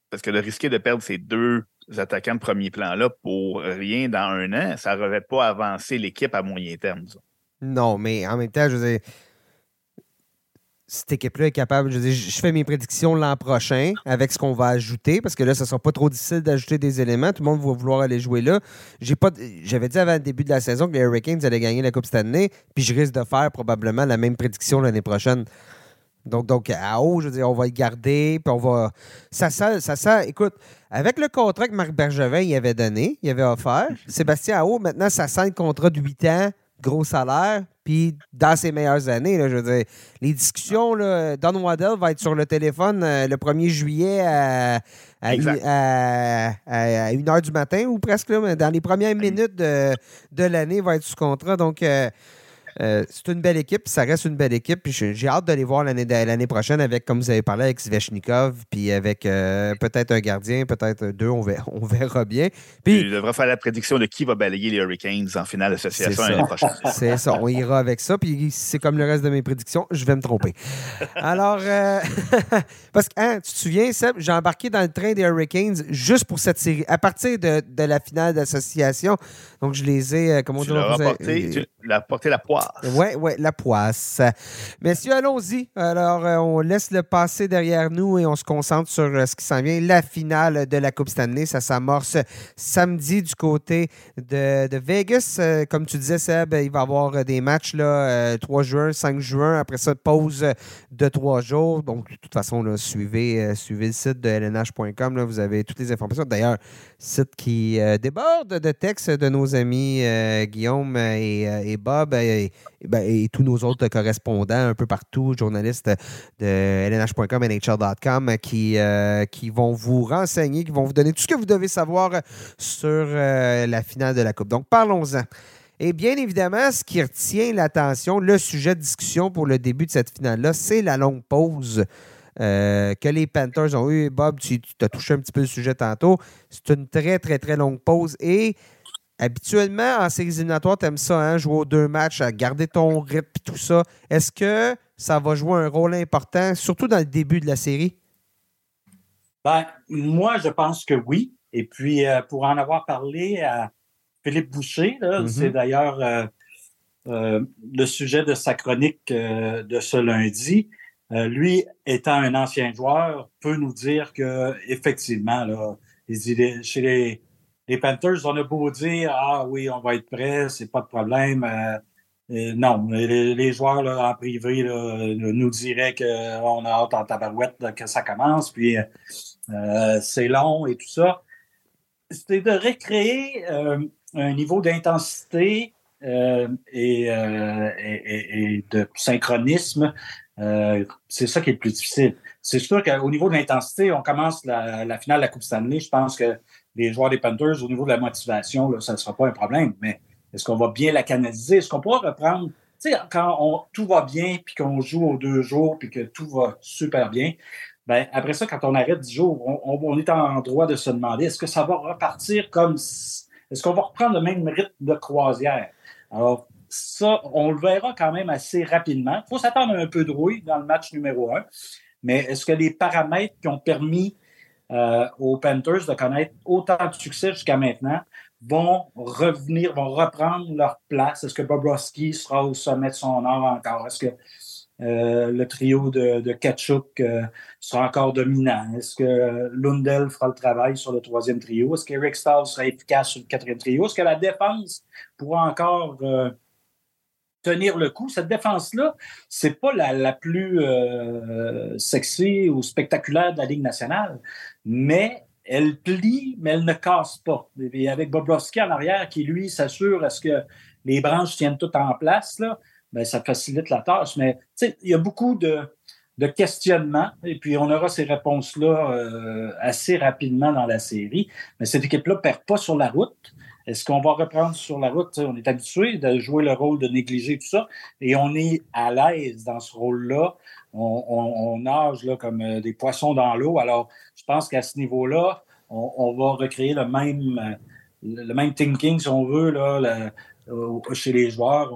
parce que de risquer de perdre ces deux attaquants de premier plan-là pour rien dans un an, ça ne pas avancer l'équipe à moyen terme. Non, mais en même temps, je veux dire cette équipe-là est capable. Je, je fais mes prédictions l'an prochain avec ce qu'on va ajouter, parce que là, ce ne sera pas trop difficile d'ajouter des éléments. Tout le monde va vouloir aller jouer là. J'ai pas, j'avais dit avant le début de la saison que les Hurricanes allaient gagner la Coupe cette année, puis je risque de faire probablement la même prédiction l'année prochaine. Donc, donc, à haut, je veux dire, on va le garder, puis on va. Ça sent, ça sent. Écoute, avec le contrat que Marc Bergevin y avait donné, il avait offert, Sébastien Ao, maintenant, ça sent le contrat de 8 ans gros salaire, puis dans ses meilleures années, je veux dire, les discussions, là, Don Waddell va être sur le téléphone euh, le 1er juillet à, à, une, heure du matin ou presque, dans les premières minutes de, de l'année, va être sous contrat. Donc, euh, euh, c'est une belle équipe, ça reste une belle équipe. J'ai hâte de les voir l'année prochaine avec, comme vous avez parlé, avec Svechnikov, puis avec euh, peut-être un gardien, peut-être deux, on verra, on verra bien. Puis, il devrait faire la prédiction de qui va balayer les Hurricanes en finale d'association l'année prochaine. *laughs* C'est ça, on ira avec ça. Puis c'est comme le reste de mes prédictions, je vais me tromper. Alors, euh, *laughs* parce que hein, tu te souviens, Seb, j'ai embarqué dans le train des Hurricanes juste pour cette série, à partir de, de la finale d'association. Donc, je les ai, comment tu l'as tu l'as porté la poire. Oui, oui, la poisse. Messieurs, allons-y. Alors, euh, on laisse le passé derrière nous et on se concentre sur euh, ce qui s'en vient. La finale de la Coupe Stanley, ça s'amorce samedi du côté de, Vegas. Euh, comme tu disais, Seb, il va y avoir des matchs là, 3 juin, 5 juin. Après ça, pause de 3 jours. Donc, de toute façon, suivez, suivez le site de lnh.com. Vous avez toutes les informations. D'ailleurs, site qui déborde de textes de nos amis Guillaume et, Bob. Ben, et, tous nos autres correspondants un peu partout, journalistes de lnh.com, nhl.com, qui, euh, qui vont vous renseigner, qui vont vous donner tout ce que vous devez savoir sur euh, la finale de la Coupe. Donc, parlons-en. Et bien évidemment, ce qui retient l'attention, le sujet de discussion pour le début de cette finale-là, c'est la longue pause euh, que les Panthers ont eu. Bob, tu, tu as touché un petit peu le sujet tantôt. C'est une très, très, très longue pause et Habituellement, en séries éliminatoires, tu aimes ça, hein, jouer aux deux matchs, à garder ton rythme et tout ça. Est-ce que ça va jouer un rôle important, surtout dans le début de la série? Ben, moi, je pense que oui. Et puis, euh, pour en avoir parlé à Philippe Boucher, mm-hmm. c'est d'ailleurs euh, euh, le sujet de sa chronique de ce lundi. Lui, étant un ancien joueur, peut nous dire que effectivement, chez les Panthers, on a beau dire Ah oui, on va être prêt, c'est pas de problème. Euh, non, les, joueurs en privé nous diraient qu'on a hâte en tabarouette que ça commence, puis euh, c'est long et tout ça. C'est de recréer euh, un niveau d'intensité euh, et, de synchronisme, c'est ça qui est le plus difficile. C'est sûr qu'au niveau de l'intensité, on commence la, finale de la Coupe Stanley. Je pense que les joueurs des Panthers, au niveau de la motivation, là, ça ne sera pas un problème. Mais est-ce qu'on va bien la canaliser? Est-ce qu'on pourra reprendre? Quand tout va bien, puis qu'on joue aux deux jours, puis que tout va super bien, ben, après ça, quand on arrête dix jours, on, est en droit de se demander est-ce que ça va repartir comme. Est-ce qu'on va reprendre le même rythme de croisière? Alors, ça, on le verra quand même assez rapidement. Il faut s'attendre à un peu de rouille dans le match numéro un. Mais est-ce que les paramètres qui ont permis euh, aux Panthers de connaître autant de succès jusqu'à maintenant vont revenir, vont reprendre leur place? Est-ce que Bobrovski sera au sommet de son art encore? Est-ce que euh, le trio de, Kachuk euh, sera encore dominant? Est-ce que Lundell fera le travail sur le troisième trio? Est-ce qu'Eric Stahl sera efficace sur le quatrième trio? Est-ce que la défense pourra encore tenir le coup? Cette défense-là, c'est pas la, la plus sexy ou spectaculaire de la Ligue nationale, mais elle plie, mais elle ne casse pas. Et avec Bobrovski en arrière, qui lui s'assure est-ce que les branches tiennent toutes en place, là, ben, ça facilite la tâche. Mais il y a beaucoup de, questionnements, et puis on aura ces réponses-là euh, assez rapidement dans la série. Mais cette équipe-là ne perd pas sur la route. Est-ce qu'on va reprendre sur la route? on est habitué de jouer le rôle de négliger tout ça, et on est à l'aise dans ce rôle-là. On, nage là, comme euh, des poissons dans l'eau. Alors, je pense qu'à ce niveau-là, on, va recréer le même, euh, le même thinking, si on veut, là, chez les joueurs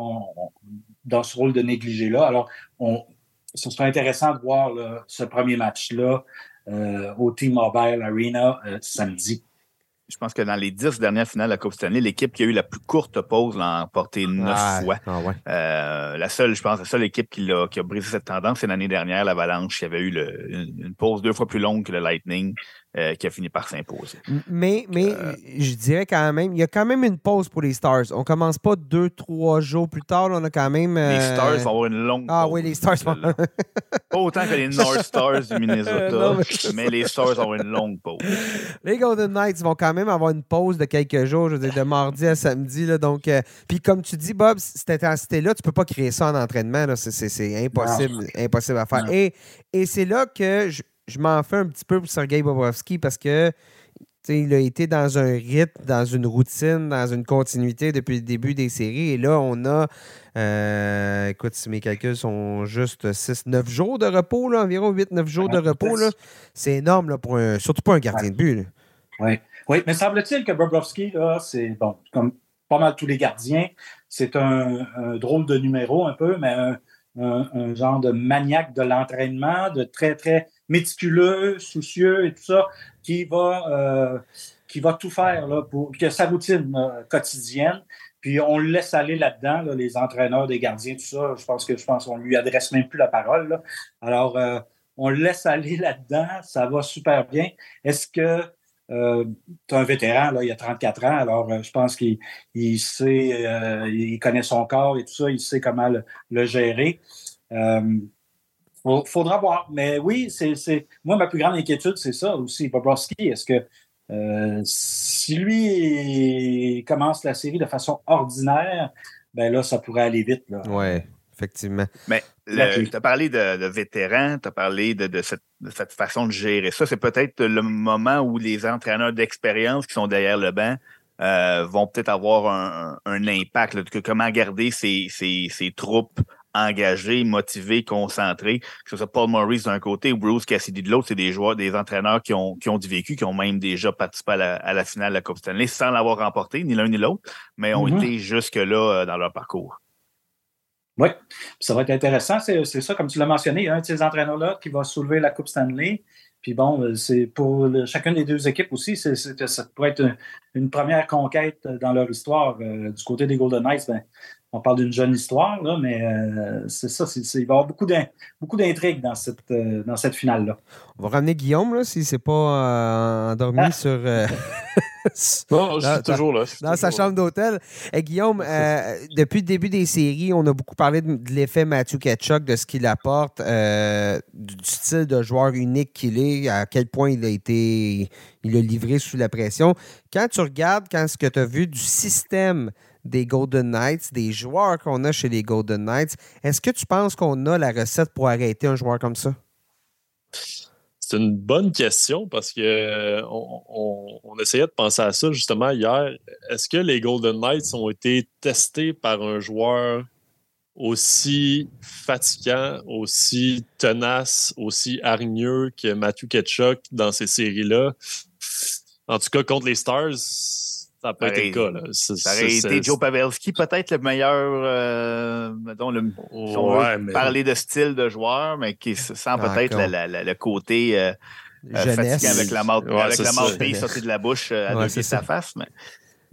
dans ce rôle de négligé-là. Alors, on, ce sera intéressant de voir ce premier match-là euh, au T-Mobile Arena samedi. Je pense que dans les dix dernières finales de la Coupe Stanley, l'équipe qui a eu la plus courte pause l'a emporté neuf fois. Ah euh, la seule, je pense, la seule équipe qui a, qui a brisé cette tendance, c'est l'année dernière, l'Avalanche, qui avait eu une, pause deux fois plus longue que le Lightning. Euh, qui a fini par s'imposer. Mais, mais euh, je dirais quand même, il y a quand même une pause pour les Stars. On commence pas deux, trois jours plus tard. on a quand même. Les Stars vont avoir une longue ah, pause. Ah oui, les Stars vont. pas autant que les *laughs* North Stars du Minnesota, mais... les Stars vont avoir une longue pause. Les Golden Knights vont quand même avoir une pause de quelques jours, je veux dire, de mardi à samedi. Là, donc, euh, puis comme tu dis, Bob, cette intensité-là, tu peux pas créer ça en entraînement. C'est impossible, impossible à faire. Et, et c'est là que je, je m'en fais un petit peu pour Sergei Bobrovski parce que il a été dans un rythme, dans une routine, dans une continuité depuis le début des séries. Et là, on a, euh, écoute, si mes calculs sont juste 6-9 jours de repos, là, environ 8-9 jours de repos, c'est énorme, là, pour un, surtout pour un gardien de but. Oui. oui, mais semble-t-il que Bobrovski, c'est bon, comme pas mal tous les gardiens, c'est un, drôle de numéro un peu, mais un, un genre de maniaque de l'entraînement, de très, très méticuleux, soucieux et tout ça, qui va, euh, qui va tout faire là, pour que sa routine euh, quotidienne. Puis on le laisse aller là-dedans, les entraîneurs, des gardiens, tout ça. Je pense que je pense qu'on lui adresse même plus la parole. Alors, euh, on le laisse aller *laughs* là-dedans, ça va super bien. Est-ce que tu es un vétéran, là, il a 34 ans, alors je pense qu'il sait, il connaît son corps et tout ça, il sait comment le, le gérer. Il faudra voir. Mais oui, c'est moi, ma plus grande inquiétude, c'est ça aussi. Bobrovski, est-ce que euh, si lui commence la série de façon ordinaire, ben là, ça pourrait aller vite. Oui, effectivement. Mais tu as parlé de, vétérans, tu as parlé de, cette, façon de gérer ça. C'est peut-être le moment où les entraîneurs d'expérience qui sont derrière le banc euh, vont peut-être avoir un, impact. comment garder ces, ces troupes engagés, motivés, concentrés, que ce soit Paul Maurice d'un côté ou Bruce Cassidy de l'autre, c'est des joueurs, des entraîneurs qui ont, qui ont du vécu, qui ont même déjà participé à la, finale de la Coupe Stanley sans l'avoir remporté, ni l'un ni l'autre, mais ont mm-hmm. été jusque-là euh, dans leur parcours. Oui, ça va être intéressant. C'est ça, comme tu l'as mentionné, un de ces entraîneurs-là qui va soulever la Coupe Stanley. Puis bon, euh, c'est pour chacune des deux équipes aussi, ça pourrait être une, première conquête dans leur histoire. Euh, du côté des Golden Knights, ben, on parle d'une jeune histoire, là, mais euh, c'est ça. il va y avoir beaucoup d'intrigues dans cette, euh, dans cette finale-là. On va ramener Guillaume, là, s'il ne s'est pas euh, endormi ah. sur. *laughs* non, je suis toujours là. dans sa chambre d'hôtel. Et Guillaume, depuis le début des séries, on a beaucoup parlé de, l'effet Matthew Ketchuk, de ce qu'il apporte, du style de joueur unique qu'il est, à quel point il a été. Il a livré sous la pression. Quand tu regardes quand ce que tu as vu du système des Golden Knights, des joueurs qu'on a chez les Golden Knights. Est-ce que tu penses qu'on a la recette pour arrêter un joueur comme ça? C'est une bonne question parce que euh, on, essayait de penser à ça justement hier. Est-ce que les Golden Knights ont été testés par un joueur aussi fatigant, aussi tenace, aussi hargneux que Matthew Ketchuk dans ces séries-là? En tout cas, contre les Stars, ça peut être le cas. Là. Ça aurait été Joe Pavelski, peut-être le meilleur, euh, mettons, le, parler de style de joueur, mais qui sent peut-être le côté euh, euh fatiguant avec la mouth, ouais, avec la sortie de la bouche euh, à ouais, sa face. Mais...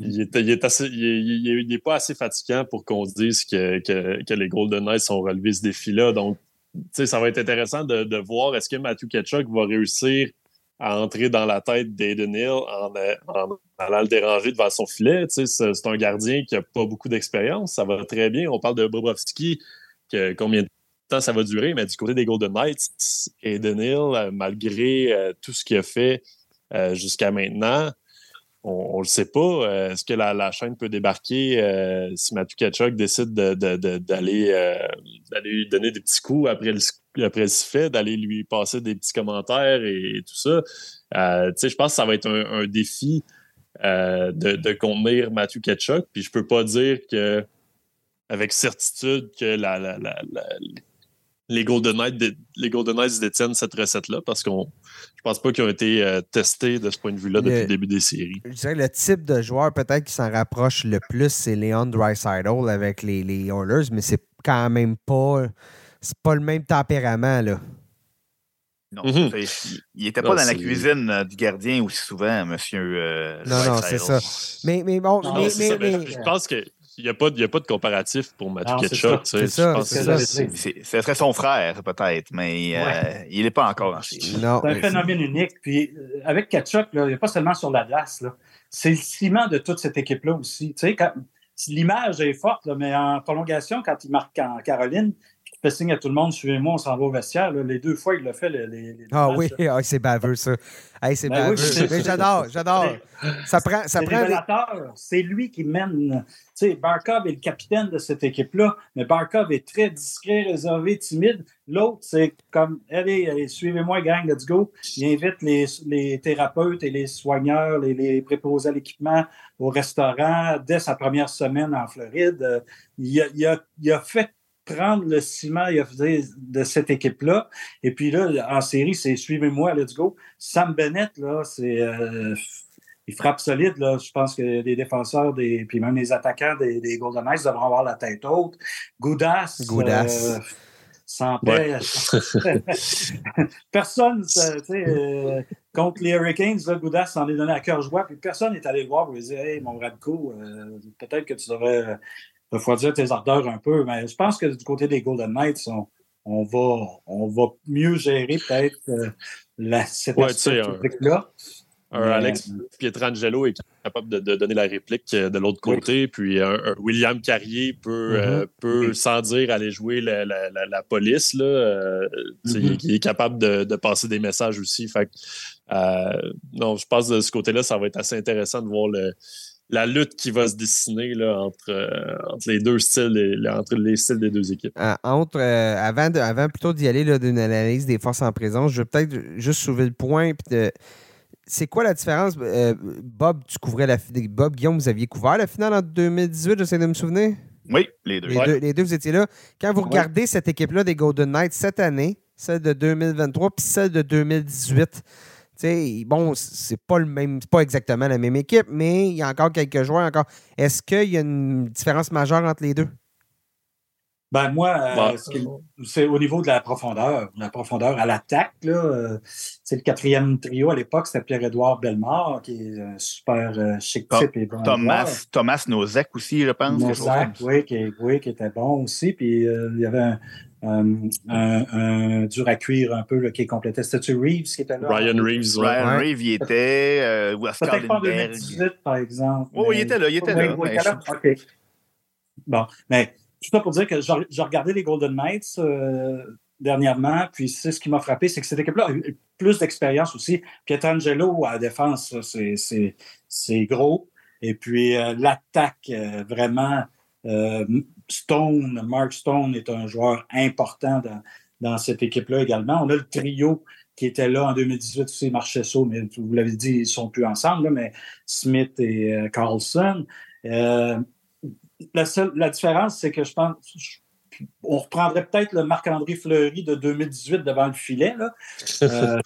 Il est, il, est assez, il, est, pas assez fatigant pour qu'on se dise que, que, que, les Golden Knights ont relevé ce défi-là. Donc, ça va être intéressant de, de voir est-ce que Matthew Ketchuk va réussir à entrer dans la tête d'Aiden Hill en, allant le déranger devant son filet. c'est un gardien qui n'a pas beaucoup d'expérience. Ça va très bien. On parle de Bobrovski, combien de temps ça va durer, mais du côté des Golden Knights, Aiden Hill, euh, malgré euh, tout ce qu'il a fait euh, jusqu'à maintenant, on ne le sait pas. Est-ce que la, chaîne peut débarquer si Matthew Kachuk décide d'aller lui donner des petits coups après le après le sifflet, d'aller lui passer des petits commentaires et, tout ça. Euh, je pense que ça va être un, défi euh, de, contenir Matthew Ketchuk. Puis je peux pas dire que avec certitude que la, les Golden Knights, les Golden Knights détiennent cette recette-là parce qu'on je pense pas qu'ils ont été euh, testés de ce point de vue-là depuis le début des séries. Je dirais que le type de joueur peut-être qui s'en rapproche le plus, c'est Leon Dreisaitl avec les, les Oilers, mais c'est quand même pas c'est pas le même tempérament, là. Non, mhm. il n'était pas dans la cuisine euh, du gardien aussi souvent, monsieur. Euh, non, non, c'est ça. Mais, mais bon, mais, mais, je pense qu'il n'y a, pas, a pas de comparatif pour Mathieu Ketchup. C'est ça. Ce serait son frère, peut-être, mais euh, il n'est pas encore dans C'est un phénomène unique. Puis avec Ketchup, il n'y a pas seulement sur la glace. C'est le ciment de toute cette équipe-là aussi. Tu sais, l'image est forte, mais en prolongation, quand il marque en Caroline, fait signe à tout le monde, suivez-moi, on s'en va au vestiaire. Les deux fois, il l'a fait. Les, ah oui, ah, c'est baveux, ça. c'est ben baveux. j'adore, j'adore. Ça prend. Ça prend C'est lui qui mène. Tu sais, Barkov est le capitaine de cette équipe-là, mais Barkov est très discret, réservé, timide. L'autre, c'est comme allez, suivez-moi, gang, let's go. Il invite les, thérapeutes et les soigneurs, les, préposés à l'équipement au restaurant dès sa première semaine en Floride. Il a, il a fait prendre le ciment de cette équipe-là. Et puis là, en série, c'est suivez-moi, let's go. Sam Bennett, là, c'est. Euh, il frappe solide. Là. Je pense que les défenseurs, des, puis même les attaquants des, Golden Knights devront avoir la tête haute. Goudas. Goudas. Euh, sans paix. *laughs* personne, tu sais, euh, contre les Hurricanes, là, Goudas s'en est donné à cœur joie, puis personne n'est allé le voir pour lui dire Hey, mon Radko, peut-être que tu devrais refroidir tes ardeurs un peu. Mais je pense que du côté des Golden Knights, on, va, on va mieux gérer peut-être euh, la, cette ouais, là Un Alex Pietrangelo est capable de, donner la réplique euh, de l'autre côté, puis un, William Carrier peut, euh, mm-hmm. peut sans dire, aller jouer la, police. Là, mm-hmm. Il est capable de, passer des messages aussi. Fait non, je pense que de ce côté-là, ça va être assez intéressant de voir le, la lutte qui va se dessiner là, entre, euh, entre, les deux styles, entre les styles des deux équipes. Euh, entre, euh, avant, de, avant plutôt d'y aller d'une analyse des forces en présence, je vais peut-être juste soulever le point. C'est quoi la différence? Bob, tu couvrais la Bob, Guillaume, vous aviez couvert la finale en 2018, j'essaie de me souvenir? Oui, les deux. Les, deux, vous étiez là. Quand vous regardez cette équipe-là des Golden Knights cette année, celle de 2023 puis celle de 2018, bon, c'est pas le même, pas exactement la même équipe, mais il y a encore quelques joueurs encore. Est-ce qu'il y a une différence majeure entre les deux? Ben moi, euh, c'est au niveau de la profondeur. La profondeur à l'attaque, là, c'est le quatrième trio à l'époque, c'était Pierre-Édouard Bellemare, qui est un super chic type et bon. Thomas, Thomas Nozek aussi, je pense. Nozek, oui, qui, oui, qui était bon aussi. Puis il y avait un, un, un, dur à cuire un peu là, qui complétait. C'était-tu Reeves qui était là? Ryan Reeves. Ryan Reeves, il était. Euh, Peut-être pas en 2018, par exemple. Oh, il était là, il était là. OK. Bon, mais tout ça pour dire que j'ai regardé les Golden Knights euh, dernièrement, puis c'est ce qui m'a frappé, c'est que cette équipe-là a eu plus d'expérience aussi. Pietrangelo à la défense, c'est gros. Et puis euh, l'attaque, euh, vraiment, euh, Stone, Mark Stone est un joueur important dans, cette équipe-là également. On a le trio qui était là en 2018 aussi, Marchesso, mais vous l'avez dit, ils ne sont plus ensemble, mais Smith et euh, Carlson. Euh, la, la différence, c'est que je pense, on reprendrait peut-être le Marc-André Fleury de 2018 devant le filet. Là. *laughs* Euh,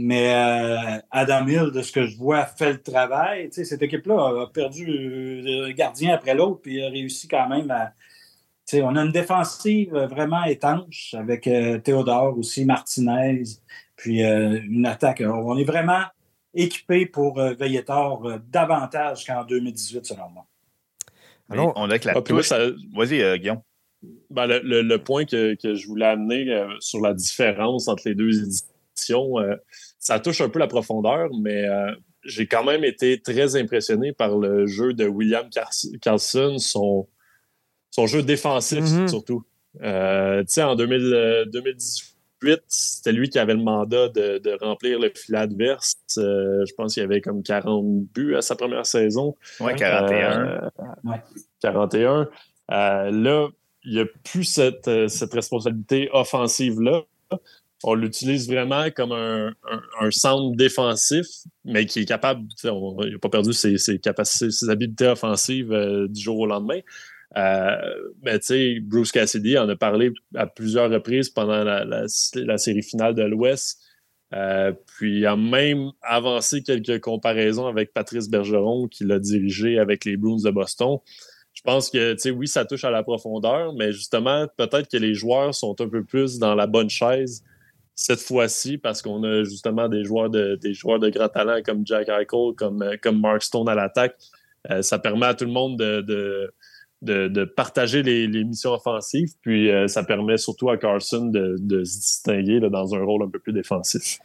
mais euh, Adam Hill, de ce que je vois, fait le travail. cette équipe-là a perdu un gardien après l'autre, puis a réussi quand même à. on a une défensive vraiment étanche avec euh, Théodore aussi, Martinez, puis euh, une attaque. On est vraiment équipé pour veiller tard davantage qu'en 2018, selon moi. Alors, on a que la ah, Vas-y, Guillaume. Ben, le, point que, que, je voulais amener sur la différence entre les deux éditions, euh, ça touche un peu la profondeur, mais euh, j'ai quand même été très impressionné par le jeu de William Carlson, son, son jeu défensif mm-hmm. surtout. Euh, en 2018, c'était lui qui avait le mandat de, remplir le filet adverse. je pense qu'il y avait comme 40 buts à sa première saison. Oui, 41. 41. là, il n'y a plus cette, cette responsabilité offensive-là on l'utilise vraiment comme un, centre défensif, mais qui est capable, il n'a pas perdu ses, capacités, ses habiletés offensives euh, du jour au lendemain. Euh, mais Bruce Cassidy en a parlé à plusieurs reprises pendant la, série finale de l'Ouest. Euh, puis il a même avancé quelques comparaisons avec Patrice Bergeron, qui l'a dirigé avec les Bruins de Boston. Je pense que, tu oui, ça touche à la profondeur, mais justement, peut-être que les joueurs sont un peu plus dans la bonne chaise cette fois-ci parce qu'on a justement des joueurs de, des joueurs de grand talent comme Jack Eichel, comme, euh, comme Mark Stone à l'attaque. Euh, ça permet à tout le monde de, de, de, partager les, missions offensives. Puis euh, ça permet surtout à Carson de, se distinguer dans un rôle un peu plus défensif.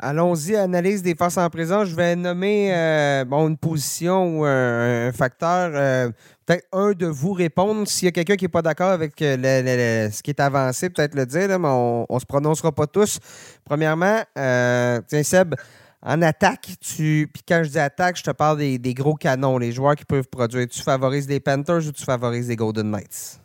Allons-y, analyse des forces en présence. Je vais nommer bon, une position ou un, facteur peut-être un de vous répondre. S'il y a quelqu'un qui n'est pas d'accord avec euh, ce qui est avancé, peut-être le dire, mais on ne se prononcera pas tous. Premièrement, euh, tiens, Seb, en attaque, tu. Puis quand je dis attaque, je te parle des, gros canons, les joueurs qui peuvent produire. Tu favorises les Panthers ou tu favorises les Golden Knights?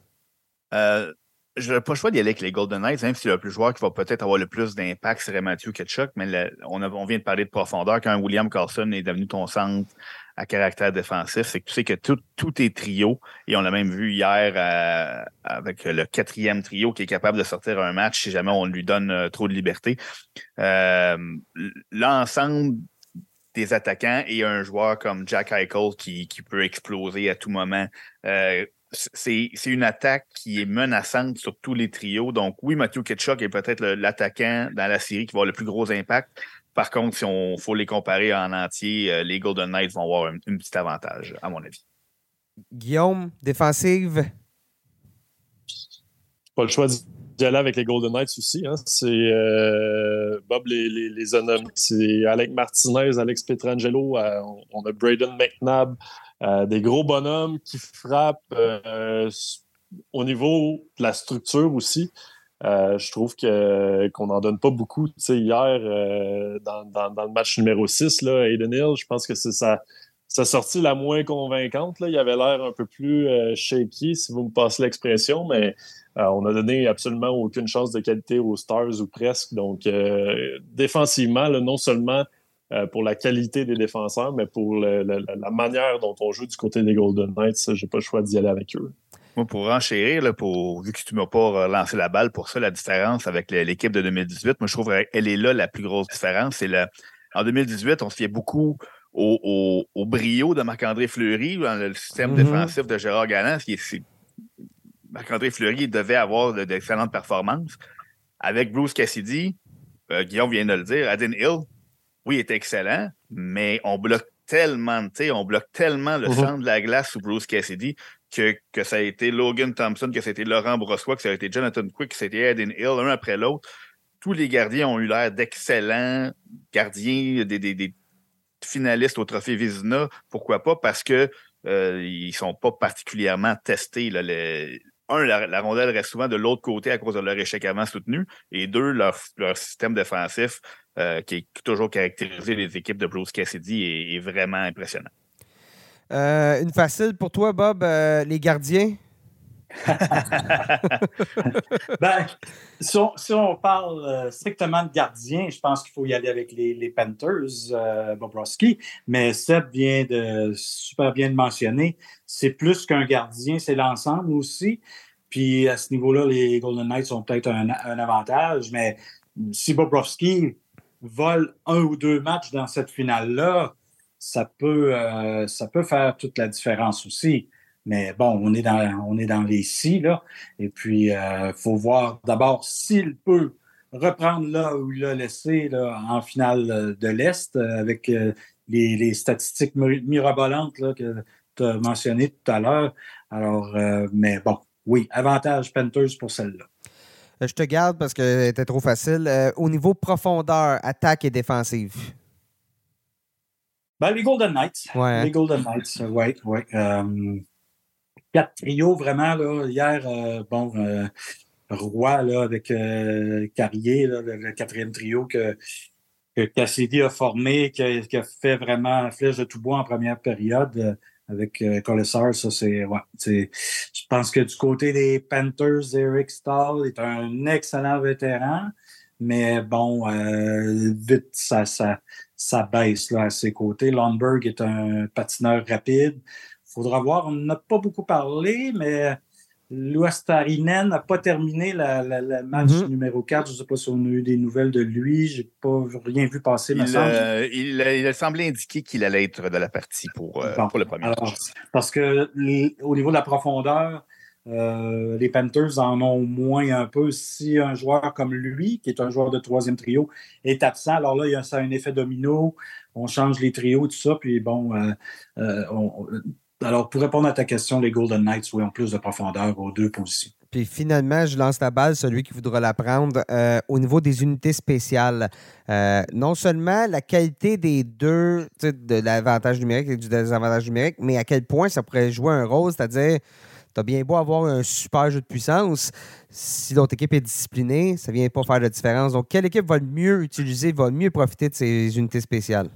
Je n'ai pas le choix d'y aller avec les Golden Knights, même si le plus joueur qui va peut-être avoir le plus d'impact serait Mathieu Ketchuk, mais on, vient de parler de profondeur. Quand William Carlson est devenu ton centre à caractère défensif, c'est que tu sais que tout, tout est trio, et on l'a même vu hier euh, avec le quatrième trio qui est capable de sortir un match si jamais on lui donne euh, trop de liberté. Euh, l'ensemble des attaquants et un joueur comme Jack Eichel qui peut exploser à tout moment. C'est une attaque qui est menaçante sur tous les trios. Donc, oui, Matthew Ketchuk est peut-être l'attaquant dans la série qui va avoir le plus gros impact, par contre, si on faut les comparer en entier, euh, les Golden Knights vont avoir un, petit avantage, à mon avis. Guillaume, défensive? Pas le choix d'y aller avec les Golden Knights aussi. Hein. C'est euh, Bob les, les, les C'est Alec Martinez, Alex Petrangelo. Euh, on a Braden McNabb. Des gros bonhommes qui frappent au niveau de la structure aussi. Euh, je trouve qu'on n'en donne pas beaucoup. Hier, euh, dans, le match numéro 6, là, Aiden Hill, je pense que c'est sa, sortie la moins convaincante. Là. Il avait l'air un peu plus euh, shaky, si vous me passez l'expression, mais on n'a donné absolument aucune chance de qualité aux Stars ou presque. Donc, défensivement, non seulement pour la qualité des défenseurs, mais pour la, la, manière dont on joue du côté des Golden Knights, j'ai pas le choix d'y aller avec eux. Moi, pour enchérir, là, pour, vu que tu ne m'as pas lancé la balle, pour ça, la différence avec l'équipe de 2018, moi, je trouve qu'elle est là la plus grosse différence. C'est en 2018, on se fiait beaucoup au, au, brio de Marc-André Fleury, dans le système mm-hmm. défensif de Gérard Galland. Marc-André Fleury devait avoir d'excellentes performances. Avec Bruce Cassidy, euh, Guillaume vient de le dire, Adin Hill, oui, est excellent, mais on bloque tellement, on bloque tellement le mhm. centre de la glace sous Bruce Cassidy que, que, ça a été Logan Thompson, que ça a été Laurent Brossois, que ça a été Jonathan Quick, que ça a été Adin Hill, un après l'autre. Tous les gardiens ont eu l'air d'excellents gardiens, des, des, finalistes au trophée Vizina. Pourquoi pas? Parce qu'ils euh, ne sont pas particulièrement testés. Là, un, la, rondelle reste souvent de l'autre côté à cause de leur échec avant soutenu. Et deux, leur, système défensif, euh, qui est toujours caractérisé des équipes de Bruce Cassidy, est, vraiment impressionnant. Euh, une facile pour toi, Bob, euh, les gardiens? *laughs* ben, si on, parle strictement de gardiens, je pense qu'il faut y aller avec les, Panthers, Bobrovski. Mais Seb vient de super bien de mentionner, c'est plus qu'un gardien, c'est l'ensemble aussi. Puis à ce niveau-là, les Golden Knights ont peut-être un, avantage, mais si Bobrovski vole un ou deux matchs dans cette finale-là, ça peut, euh, ça peut faire toute la différence aussi. Mais bon, on est dans, on est dans les si, là. Et puis, il euh, faut voir d'abord s'il peut reprendre là où il a laissé là, en finale de l'Est euh, avec les, statistiques mirabolantes là, que tu as mentionnées tout à l'heure. Alors, mais bon, oui, avantage Panthers pour celle-là. Euh, je te garde parce qu'elle était trop facile. Euh, au niveau profondeur, attaque et défensive. Ben, les Golden Knights. Ouais. Les Golden Knights, oui, oui. Euh, quatre trios, vraiment. Là, hier, bon, Roi là, avec Carrier, le, quatrième trio que, que Cassidy a formé, qui a, qui a, fait vraiment flèche de tout bois en première période avec euh, ça c'est. Ouais, je pense que du côté des Panthers, Eric Stahl est un excellent vétéran, mais bon, euh, vite, ça, ça, ça baisse là, à ses côtés. Lundberg est un patineur rapide. Il faudra voir, on n'a pas beaucoup parlé, mais Luastarinen n'a pas terminé le match mhm. numéro 4. Je ne sais pas si on a eu des nouvelles de lui. Je n'ai pas rien vu passer. Il, euh, il, a semblé indiquer qu'il allait être de la partie pour, euh, pour le premier match. Parce que au niveau de la profondeur, euh, les Panthers en ont moins un peu. Si un joueur comme lui, qui est un joueur de troisième trio, est absent, alors là, il y a, ça a un effet domino. On change les trios, tout ça. Puis bon, on, alors, pour répondre à ta question, les Golden Knights ont plus de profondeur aux deux positions. Puis finalement, je lance la balle, celui qui voudra la prendre. Euh, au niveau des unités spéciales, euh, non seulement la qualité des deux, de l'avantage numérique et du désavantage numérique, mais à quel point ça pourrait jouer un rôle, c'est-à-dire, tu as bien beau avoir un super jeu de puissance, si l'autre équipe est disciplinée, ça ne vient pas faire de différence. Donc, quelle équipe va le mieux utiliser, va le mieux profiter de ces unités spéciales?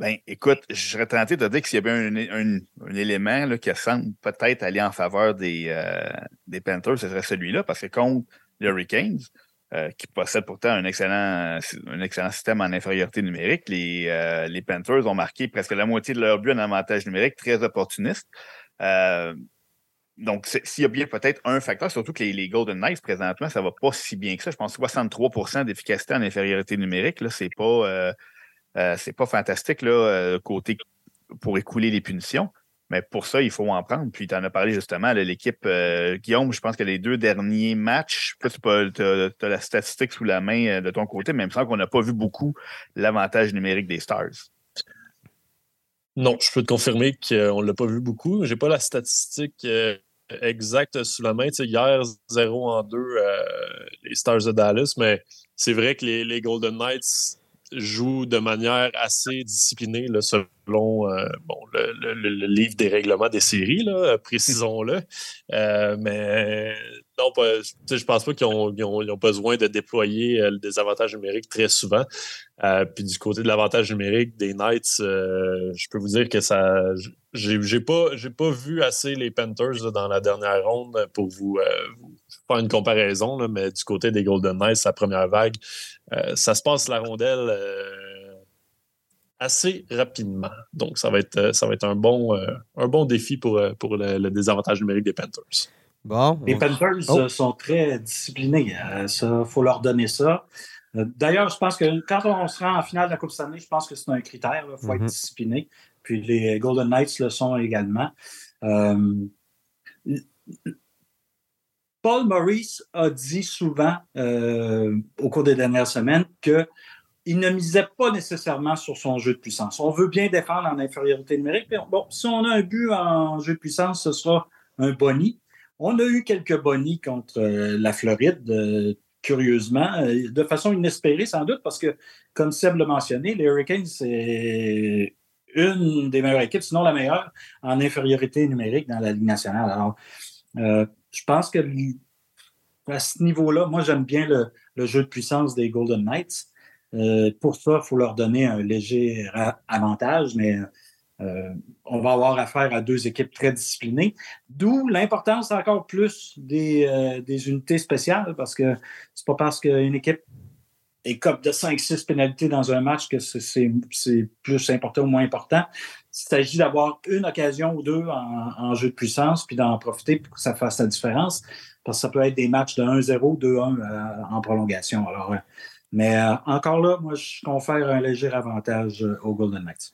Ben, écoute, je serais tenté de dire que s'il y avait un, un, élément qui semble peut-être aller en faveur des, euh, des Panthers, ce serait celui-là, parce que contre les Hurricanes, euh, qui possèdent pourtant un excellent, système en infériorité numérique, les, euh, les Panthers ont marqué presque la moitié de leur but en avantage numérique, très opportuniste. donc, s'il y a bien peut-être un facteur, surtout que les, Golden Knights, présentement, ça ne va pas si bien que ça. Je pense 63% d'efficacité en infériorité numérique, là, c'est pas euh, c'est pas fantastique, là, euh, côté pour écouler les punitions. Mais pour ça, il faut en prendre. Puis tu en as parlé justement, l'équipe euh, Guillaume, je pense que les deux derniers matchs, tu as, la statistique sous la main de ton côté, mais il me semble qu'on n'a pas vu beaucoup l'avantage numérique des Stars. Non, je peux te confirmer qu'on ne l'a pas vu beaucoup. Je n'ai pas la statistique exacte sous la main. hier, 0 en 2, les Stars de Dallas, mais c'est vrai que les Golden Knights joue de manière assez disciplinée selon euh, bon, le, livre des règlements des séries, là, précisons-le. Euh, mais non, je pense pas qu'ils ont, ont, besoin de déployer euh, des avantages numériques très souvent. puis du côté de l'avantage numérique des Knights, je peux vous dire que ça. J'ai pas, pas vu assez les Panthers dans la dernière ronde pour vous faire une comparaison, là, mais du côté des Golden Knights, la première vague, euh, ça se passe la rondelle euh, assez rapidement. Donc, ça va être, euh, ça va être un, bon, un bon défi pour, pour le, désavantage numérique des Panthers. Bon. Les Panthers oh. sont très disciplinés. Il faut leur donner ça. D'ailleurs, je pense que quand on se rend en finale de la Coupe Stanley, je pense que c'est un critère. Il faut être mm-hmm. discipliné. Puis les Golden Knights le sont également Paul Maurice a dit souvent au cours des dernières semaines que il ne misait pas nécessairement sur son jeu de puissance. On veut bien défendre en infériorité numérique. Mais bon, si on a un but en jeu de puissance, ce sera un boni. On a eu quelques bonis contre euh, la Floride, euh, curieusement, euh, de façon inespérée sans doute, parce que, comme Seb l'a mentionné, les Hurricanes, c'est une des meilleures équipes, sinon la meilleure, en infériorité numérique dans la Ligue nationale. Alors, je pense que à ce niveau-là, moi, j'aime bien le, jeu de puissance des Golden Knights. pour ça, il faut leur donner un léger avantage, mais euh, on va avoir affaire à deux équipes très disciplinées, d'où l'importance encore plus des, euh, unités spéciales, parce que c'est pas parce qu'une équipe comme de 5-6 pénalités dans un match que c'est plus important ou moins important. S'agit d'avoir une occasion ou deux en, jeu de puissance, puis d'en profiter pour que ça fasse la différence, parce que ça peut être des matchs de 1-0, 2-1 euh, en prolongation. Alors, mais encore là, moi, je confère un léger avantage aux Golden Knights.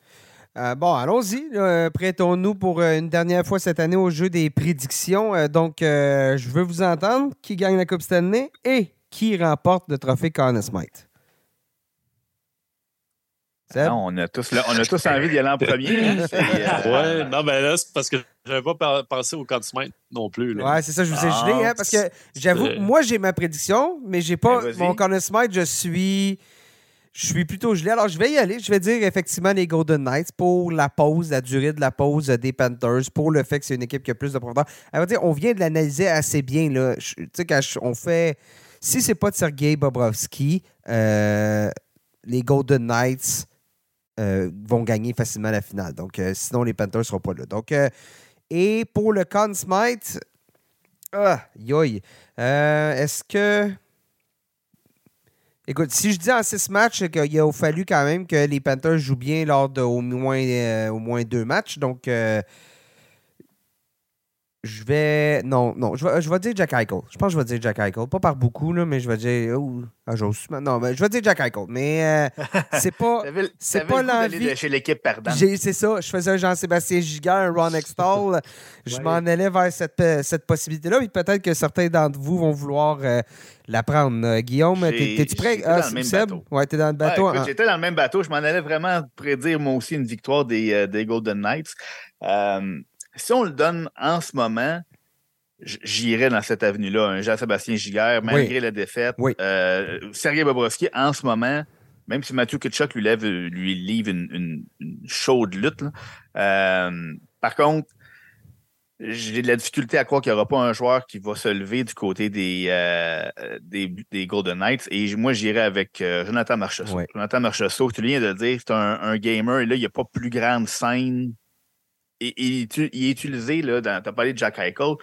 Euh, bon, allons-y. Prêtons-nous pour euh, une dernière fois cette année au jeu des prédictions. Euh, donc, je veux vous entendre. Qui gagne la Coupe année et qui remporte le trophée Conn Smith? Ah on, a tous, on a tous envie d'y aller en premier. Hein. *laughs* ouais, non, mais là, c'est parce que je n'avais pas pensé au Smith non plus. Là. Ouais, c'est ça, je vous ai gelé, hein, parce que j'avoue, moi, j'ai ma prédiction, mais j'ai pas. Ben, mon Smith, je suis. Je suis plutôt gelé. Alors, je vais y aller. Je vais dire effectivement les Golden Knights pour la pause, la durée de la pause des Panthers, pour le fait que c'est une équipe qui a plus de profondeur. dire, on vient de l'analyser assez bien. Tu sais, quand on fait. Si c'est pas de Sergei Bobrovski, euh, les Golden Knights euh, vont gagner facilement la finale. Donc, euh, sinon, les Panthers ne seront pas là. Donc, et pour le Conn Smite, ah, yoï. Est-ce que. Écoute, si je dis en six matchs qu'il a fallu quand même que les Panthers jouent bien lors de au moins, euh, au moins deux matchs, donc euh, je vais. Non, non. Je vais, je vais dire Jack Eichel. Je pense que je vais dire Jack Eichel. Pas par beaucoup, là, mais je vais dire. Oh, ah, j'ose. Non, mais je vais dire Jack Eichel. Mais euh, *laughs* c'est pas. c'est pas l'envie. chez l'équipe perdante. C'est ça. Je faisais un Jean-Sébastien Giga, un Ron Extall. *laughs* je m'en allais vers cette, euh, cette possibilité-là. Et peut-être que certains d'entre vous vont vouloir euh, la prendre. Guillaume, t'es-tu prêt? Ah, dans le même Seb? bateau. Ouais, t'es dans le bateau. Hein. J'étais dans le même bateau. Je m'en allais vraiment prédire, moi aussi, une victoire des, des Golden Knights si on le donne en ce moment, j'irais dans cette avenue-là. Un Jean-Sébastien Giguère, malgré la défaite. Euh, Sergei Bobrovski, en ce moment, même si Mathieu Kitchuk lui, lève, lui livre une, chaude lutte, euh, par contre, j'ai de la difficulté à croire qu'il n'y aura pas un joueur qui va se lever du côté des, euh, des, Golden Knights. Et moi, j'irais avec Jonathan Marchessault. Jonathan Marchessault, tu viens de dire, c'est un, un, gamer. Et là, il n'y a pas plus grande scène il, est utilisé, là, dans, tu as parlé de Jack Eichel,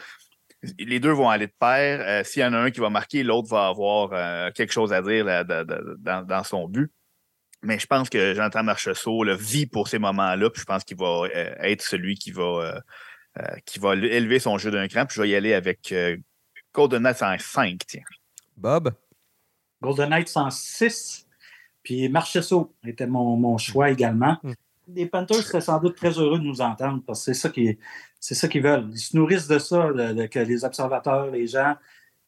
les deux vont aller de pair. Euh, s'il y en a un qui va marquer, l'autre va avoir euh, quelque chose à dire dans, son but. Mais je pense que Jonathan Marcheseau le vit pour ces moments-là. Puis je pense qu'il va euh, être celui qui va, qui va élever son jeu d'un cran. Puis je vais y aller avec Golden Knights en 5, tiens. Bob? Golden Knights en 6. Puis Marcheseau était mon, choix également. Hmm les Panthers seraient sans doute très heureux de nous entendre parce que c'est ça qui c'est ça qu'ils veulent. Ils se nourrissent de ça, que les observateurs, les gens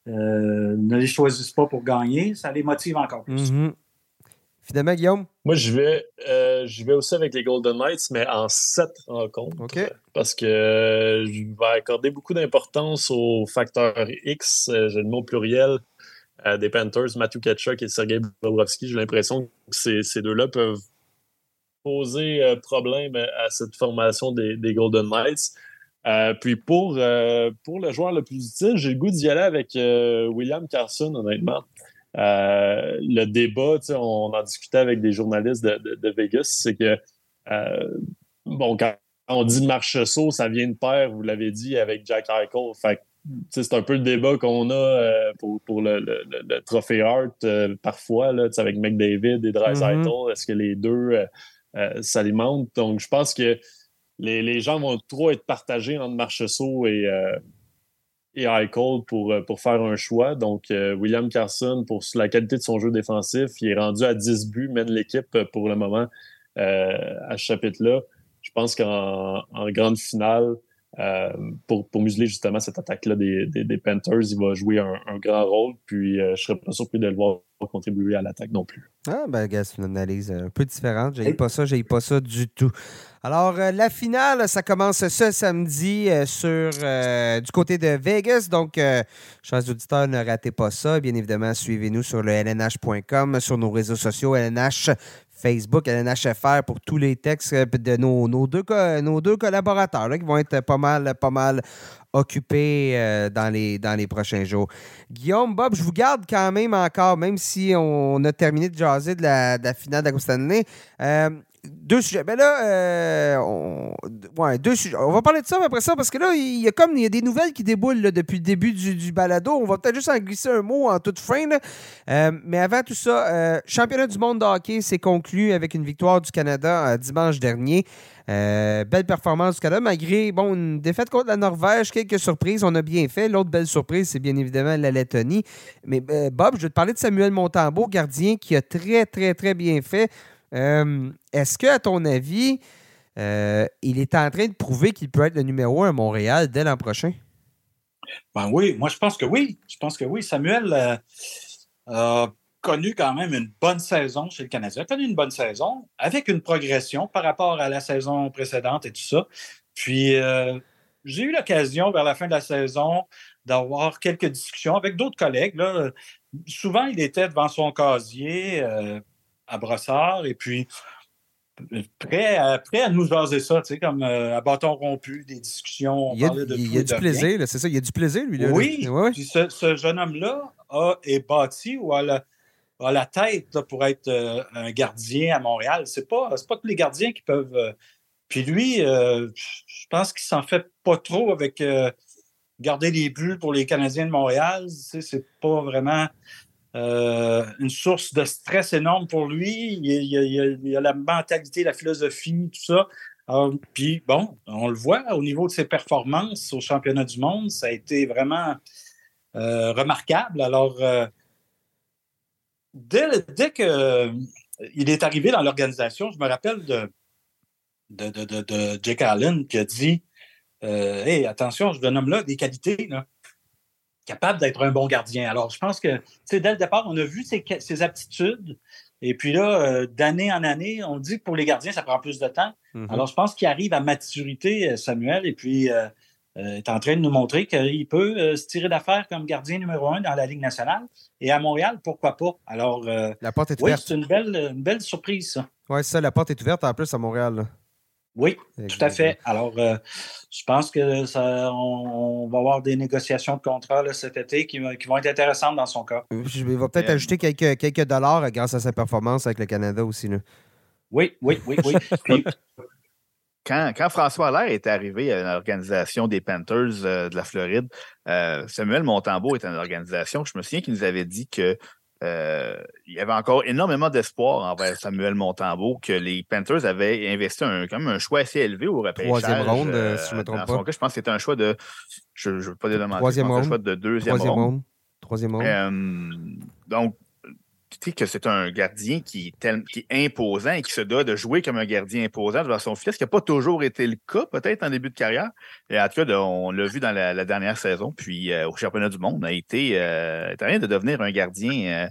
euh, ne les choisissent pas pour gagner. Ça les motive encore plus. Mm-hmm. Finalement, Guillaume? Moi, je vais, euh, je vais aussi avec les Golden Knights, mais en sept rencontres. Parce que je vais accorder beaucoup d'importance au facteur X, euh, j'ai le mot pluriel, des Panthers, Matthew Ketchuk et Sergei Bobrovski. J'ai l'impression que ces deux-là peuvent poser euh, problème à cette formation des, Golden Knights. Euh, puis pour, euh, pour le joueur le plus utile, j'ai le goût d'y aller avec William Carson, honnêtement. le débat, on en discutait avec des journalistes de, Vegas, c'est que, bon, quand on dit Marcheseau, ça vient de pair, vous l'avez dit, avec Jack Eichel. Fait c'est un peu le débat qu'on a pour, le, trophée Hart parfois, là, avec McDavid et Dreisaitl. Mm-hmm. Est-ce que les deux euh, s'alimentent. Donc, je pense que les, gens vont trop être partagés entre Marcheseau et, euh, et Eichel pour, euh, pour faire un choix. Donc, William Carson, pour la qualité de son jeu défensif, il est rendu à 10 buts, mène l'équipe pour le moment à ce chapitre-là. Je pense qu'en grande finale, euh, pour, pour museler justement cette attaque-là des, des, Panthers. Il va jouer un, grand rôle, puis euh, je serais pas surpris de le voir contribuer à l'attaque non plus. Ah, ben, gars, c'est une analyse un peu différente. J'ai pas ça, j'ai pas ça du tout. Alors, euh, la finale, ça commence ce samedi sur du côté de Vegas. Donc, chers auditeurs, ne ratez pas ça. Bien évidemment, suivez-nous sur le lnh.com, sur nos réseaux sociaux, LNH Facebook, LNHFR pour tous les textes euh, de nos, nos, deux, nos deux collaborateurs qui vont être pas mal, pas mal occupés euh, dans, les, dans les prochains jours. Guillaume, Bob, je vous garde quand même encore, même si on a terminé de jaser de la, de la finale d'Agustin euh, deux sujets. Ben là, euh, on, ouais, deux sujets. On va parler de ça après ça parce que là, il y a comme il y a des nouvelles qui déboulent depuis le début du, balado. On va peut-être juste en glisser un mot en toute fin. Euh, mais avant tout ça, euh, championnat du monde de hockey s'est conclu avec une victoire du Canada dimanche dernier. belle performance du Canada, malgré bon, une défaite contre la Norvège, quelques surprises, on a bien fait. L'autre belle surprise, c'est bien évidemment la Lettonie. Mais Bob, je vais te parler de Samuel Montambeau, gardien qui a très, très, très bien fait. Euh, est-ce que, à ton avis, euh, il est en train de prouver qu'il peut être le numéro un à Montréal dès l'an prochain? Ben oui, moi je pense que oui. Je pense que oui. Samuel euh, a connu quand même une bonne saison chez le Canadien. Il a connu une bonne saison avec une progression par rapport à la saison précédente et tout ça. Puis j'ai eu l'occasion vers la fin de la saison d'avoir quelques discussions avec d'autres collègues. Souvent, il était devant son casier à Brossard. Et puis, prêt à, prêt à nous jaser ça, tu sais, comme euh, à bâton rompu, des discussions. il y a, il y a du plaisir, c'est ça, il y a du plaisir, lui. Là, oui, puis ce, jeune homme-là est bâti ou a la, tête pour être euh, un gardien à Montréal. C'est pas, pas tous les gardiens qui peuvent. Euh, puis lui, je pense qu'il s'en fait pas trop avec garder les buts pour les Canadiens de Montréal. C'est pas vraiment euh, une source de stress énorme pour lui. Il y a, la mentalité, la philosophie, tout ça. puis bon, on le voit au niveau de ses performances au championnat du monde, ça a été vraiment euh, remarquable. Alors, euh, dès, dès qu'il est arrivé dans l'organisation, je me rappelle de, de, de, Jake Allen qui a dit Hey, attention, je donne homme-là des qualités. Là capable d'être un bon gardien. Alors, je pense que, dès le départ, on a vu ses, aptitudes. Et puis là, euh, d'année en année, on dit que pour les gardiens, ça prend plus de temps. Mm-hmm. Alors, je pense qu'il arrive à maturité, euh, Samuel, et puis euh, est en train de nous montrer qu'il peut se tirer d'affaire comme gardien numéro un dans la Ligue nationale. Et à Montréal, pourquoi pas? Alors, la porte est ouverte. c'est une belle, une belle surprise, ça. Oui, c'est ça, la porte est ouverte en plus à Montréal. Oui, tout à fait. Alors, euh, je pense que ça, on, va avoir des négociations de contrat cet été qui, vont être intéressantes dans son cas. Je vais peut-être euh, ajouter quelques, quelques dollars grâce à sa performance avec le Canada aussi. Oui, oui, oui, oui. *laughs* quand, François Allaire est arrivé à l'organisation des Panthers euh, de la Floride, Samuel Montembeau était dans l'organisation. Je me souviens qu'il nous avait dit que euh, il y avait encore énormément d'espoir envers Samuel Montembeau que les Panthers avaient investi un, quand même un choix assez élevé au repêchage. Troisième ronde, euh, si je ne me trompe pas. je pense que c'était un choix de. Je ne veux pas demander. Troisième Un choix de deuxième Troisième ronde. Troisième ronde. Euh, donc, sais que c'est un gardien qui est, qui est, imposant et qui se doit de jouer comme un gardien imposant devant son fils, ce qui n'a pas toujours été le cas, peut-être en début de carrière. Et en tout cas, on l'a vu dans la, dernière saison, puis euh, au championnat du monde, a été euh, rien de devenir un gardien, euh,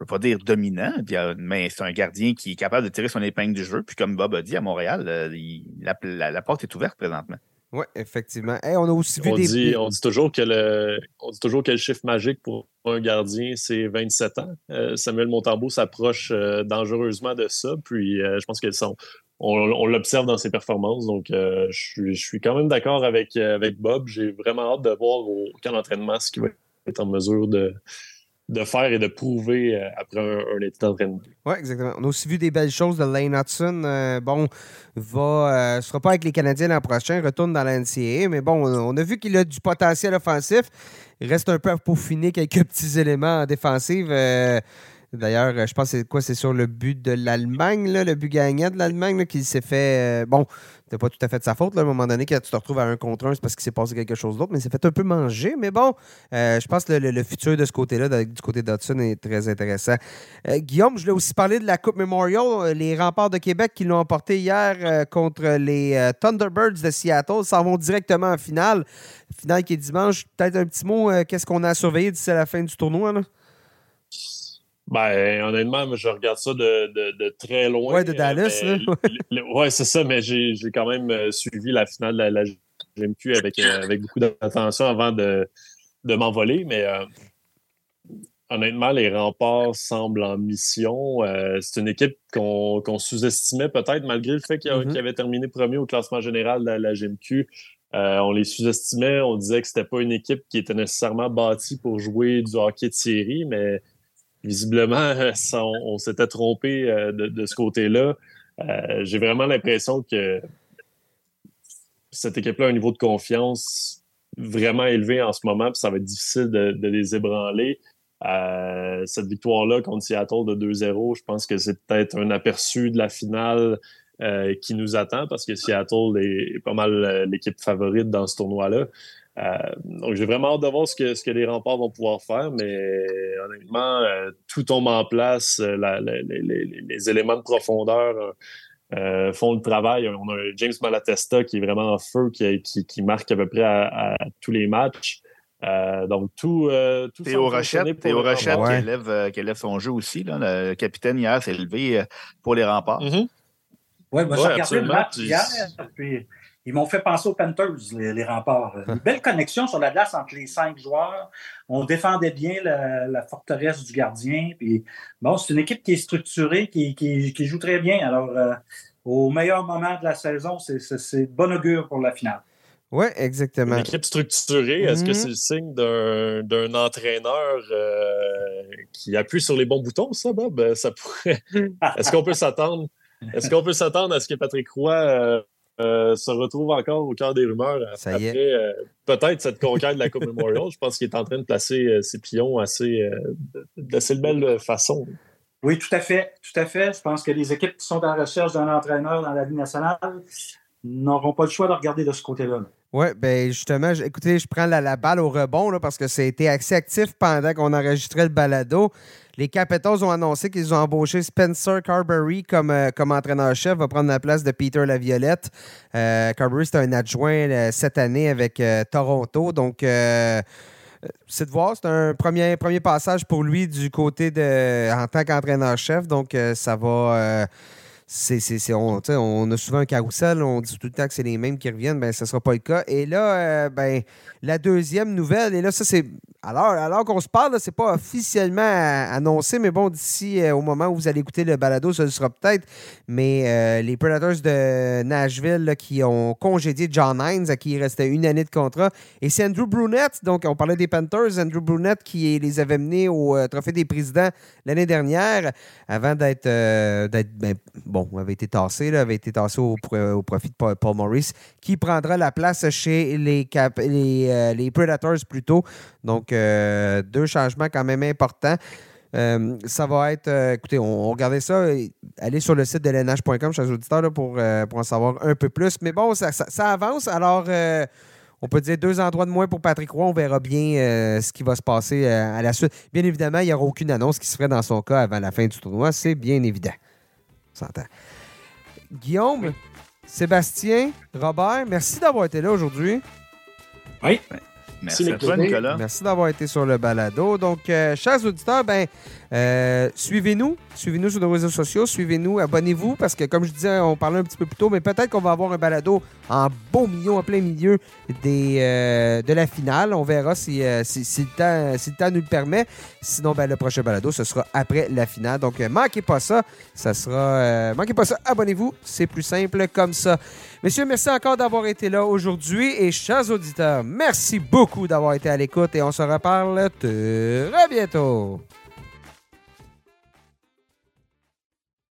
je ne veux pas dire dominant, mais c'est un gardien qui est capable de tirer son épingle du jeu. Puis comme Bob a dit à Montréal, la porte est ouverte présentement. Oui, effectivement. on a aussi vu on des. Dit, on, dit toujours que le, on dit toujours que le chiffre magique pour un gardien, c'est 27 ans. Euh, Samuel Montambeau s'approche euh, dangereusement de ça. Puis euh, je pense qu'elles sont. On, l'observe dans ses performances. Donc, je, suis quand même d'accord avec, avec Bob. J'ai vraiment hâte de voir au camp d'entraînement ce qu'il va être en mesure de, de faire et de prouver euh, après un, un été d'entraînement. Oui, exactement. On a aussi vu des belles choses de Lane Hudson. Euh, bon, va, euh, sera pas avec les Canadiens l'an prochain, retourne dans la NCAA, mais bon, on a vu qu'il a du potentiel offensif. Il reste un peu à peaufiner quelques *laughs* petits éléments en défensive. D'ailleurs, euh, je pense que c'est quoi? C'est sur le but de l'Allemagne, le but gagnant de l'Allemagne, qui s'est fait. Bon, c'était pas tout à fait de sa faute. Là, à un moment donné, quand tu te retrouves à un contre un, c'est parce qu'il s'est passé quelque chose d'autre, mais c'est fait un peu manger. Mais bon, euh, je pense que le, futur de ce côté-là, du côté d'Hudson, est très intéressant. Guillaume, je l'ai aussi parlé de la Coupe Memorial. Les remparts de Québec qui l'ont emporté hier contre les Thunderbirds de Seattle s'en vont directement en finale. Finale qui est dimanche. Peut-être un petit mot, qu'est-ce qu'on a à surveiller d'ici à la fin du tournoi? Là? Ben, honnêtement, je regarde ça de, très loin. Ouais, de Dallas. ouais, c'est ça, mais j'ai quand même euh, suivi la finale de la, GMQ avec, euh, avec beaucoup d'attention avant de, m'envoler. Mais euh, honnêtement, les remparts semblent en mission. c'est une équipe qu'on sous-estimait peut-être, malgré le fait mm-hmm. qu'ils avaient terminé premier au classement général de la, GMQ. on les sous-estimait, on disait que c'était pas une équipe qui était nécessairement bâtie pour jouer du hockey de série, mais visiblement, *laughs* on, s'était trompé euh, de, ce côté-là. Euh, j'ai vraiment l'impression que cette équipe-là a un niveau de confiance vraiment élevé en ce moment, puis ça va être difficile de, les ébranler. Euh, cette victoire-là contre Seattle de 2-0, je pense que c'est peut-être un aperçu de la finale qui nous attend parce que Seattle est pas mal l'équipe favorite dans ce tournoi-là. Euh, donc, j'ai vraiment hâte de voir ce que, ce que les remparts vont pouvoir faire, mais honnêtement, euh, tout tombe en place. Euh, les, éléments de profondeur font le travail. On a James Malatesta qui est vraiment en feu, qui, qui, marque à peu près à, tous les matchs. donc, tout. tout Théo Rochette, Théo Rochette qui, élève, qui, élève, son jeu aussi. Là. Le capitaine hier s'est élevé pour les remparts. Mm-hmm. Oui, moi, j'ai regardé le match hier. Puis ils m'ont fait penser aux Panthers, les, remparts. Une belle connexion sur la glace entre les cinq joueurs. On défendait bien la, forteresse du gardien. Puis, bon, c'est une équipe qui est structurée, qui, joue très bien. Alors, euh, au meilleur moment de la saison, c'est bon augure pour la finale. Oui, exactement. Une équipe structurée, est-ce que mhm. c'est le signe d'un entraîneur euh, qui appuie sur les bons boutons, ça, Bob? Ça pourrait. *laughs* Est-ce qu'on peut s'attendre? Est-ce qu'on peut s'attendre à ce que Patrick Roy euh, euh, se retrouve encore au cœur des rumeurs après euh, peut-être cette conquête de la Coupe Memorial. Je pense qu'il est en train de placer euh, ses pions assez, d'assez belle façon. Oui, tout à fait. Tout à fait. Je pense que les équipes qui sont en recherche d'un entraîneur dans la Ligue nationale n'auront pas le choix de regarder de ce côté-là. Oui, bien justement, écoutez, je prends la, balle au rebond là, parce que été assez actif pendant qu'on enregistrait le balado. Les Capitals ont annoncé qu'ils ont embauché Spencer Carberry comme, euh, comme entraîneur-chef, va prendre la place de Peter Laviolette. Euh, Carberry, c'est un adjoint euh, cette année avec Toronto. Donc, c'est de voir, c'est un premier, premier passage pour lui du côté de en tant qu'entraîneur-chef. Donc, ça va c'est, on, on, a souvent un carrousel, on dit tout le temps que c'est les mêmes qui reviennent, ben ce ne sera pas le cas. Et là, euh, ben, la deuxième nouvelle, et là, ça, c'est. Alors, alors qu'on se parle, ce n'est pas officiellement annoncé, mais bon, d'ici euh, au moment où vous allez écouter le balado, ça le sera peut-être. Mais euh, les Predators de Nashville qui ont congédié John Hines, à qui il restait une année de contrat. Et c'est Andrew Brunette, donc on parlait des Panthers, Andrew Brunette qui les avait menés au Trophée des Présidents l'année dernière, avant d'être. d'être ben, bon, avait été tassé, avait été tassé au, profit de Paul, Morris, qui prendra la place chez les, euh, Predators plutôt. Donc, euh, deux changements quand même importants. Euh, ça va être. écoutez, on, regardait ça. Allez sur le site de lnh.com, chers auditeurs, pour, pour en savoir un peu plus. Mais bon, ça, avance. Alors, on peut dire deux endroits de moins pour Patrick Roy. On verra bien ce qui va se passer à la suite. Bien évidemment, il n'y aura aucune annonce qui se ferait dans son cas avant la fin du tournoi. C'est bien évident. Guillaume, Sébastien, Robert, merci d'avoir été là aujourd'hui. Oui. Merci, à toi, Nicolas. Merci d'avoir été sur le balado. Donc, euh, chers auditeurs, ben, euh, suivez-nous. Suivez-nous sur nos réseaux sociaux. Suivez-nous. Abonnez-vous parce que, comme je disais, on parlait un petit peu plus tôt, mais peut-être qu'on va avoir un balado en beau milieu, en plein milieu des, euh, de la finale. On verra si, si, le temps, si, le temps, nous le permet. Sinon, ben, le prochain balado, ce sera après la finale. Donc, manquez pas ça. Ça sera. manquez pas ça. Abonnez-vous. C'est plus simple comme ça. Messieurs, merci encore d'avoir été là aujourd'hui. Et chers auditeurs, merci beaucoup d'avoir été à l'écoute. Et on se reparle très bientôt.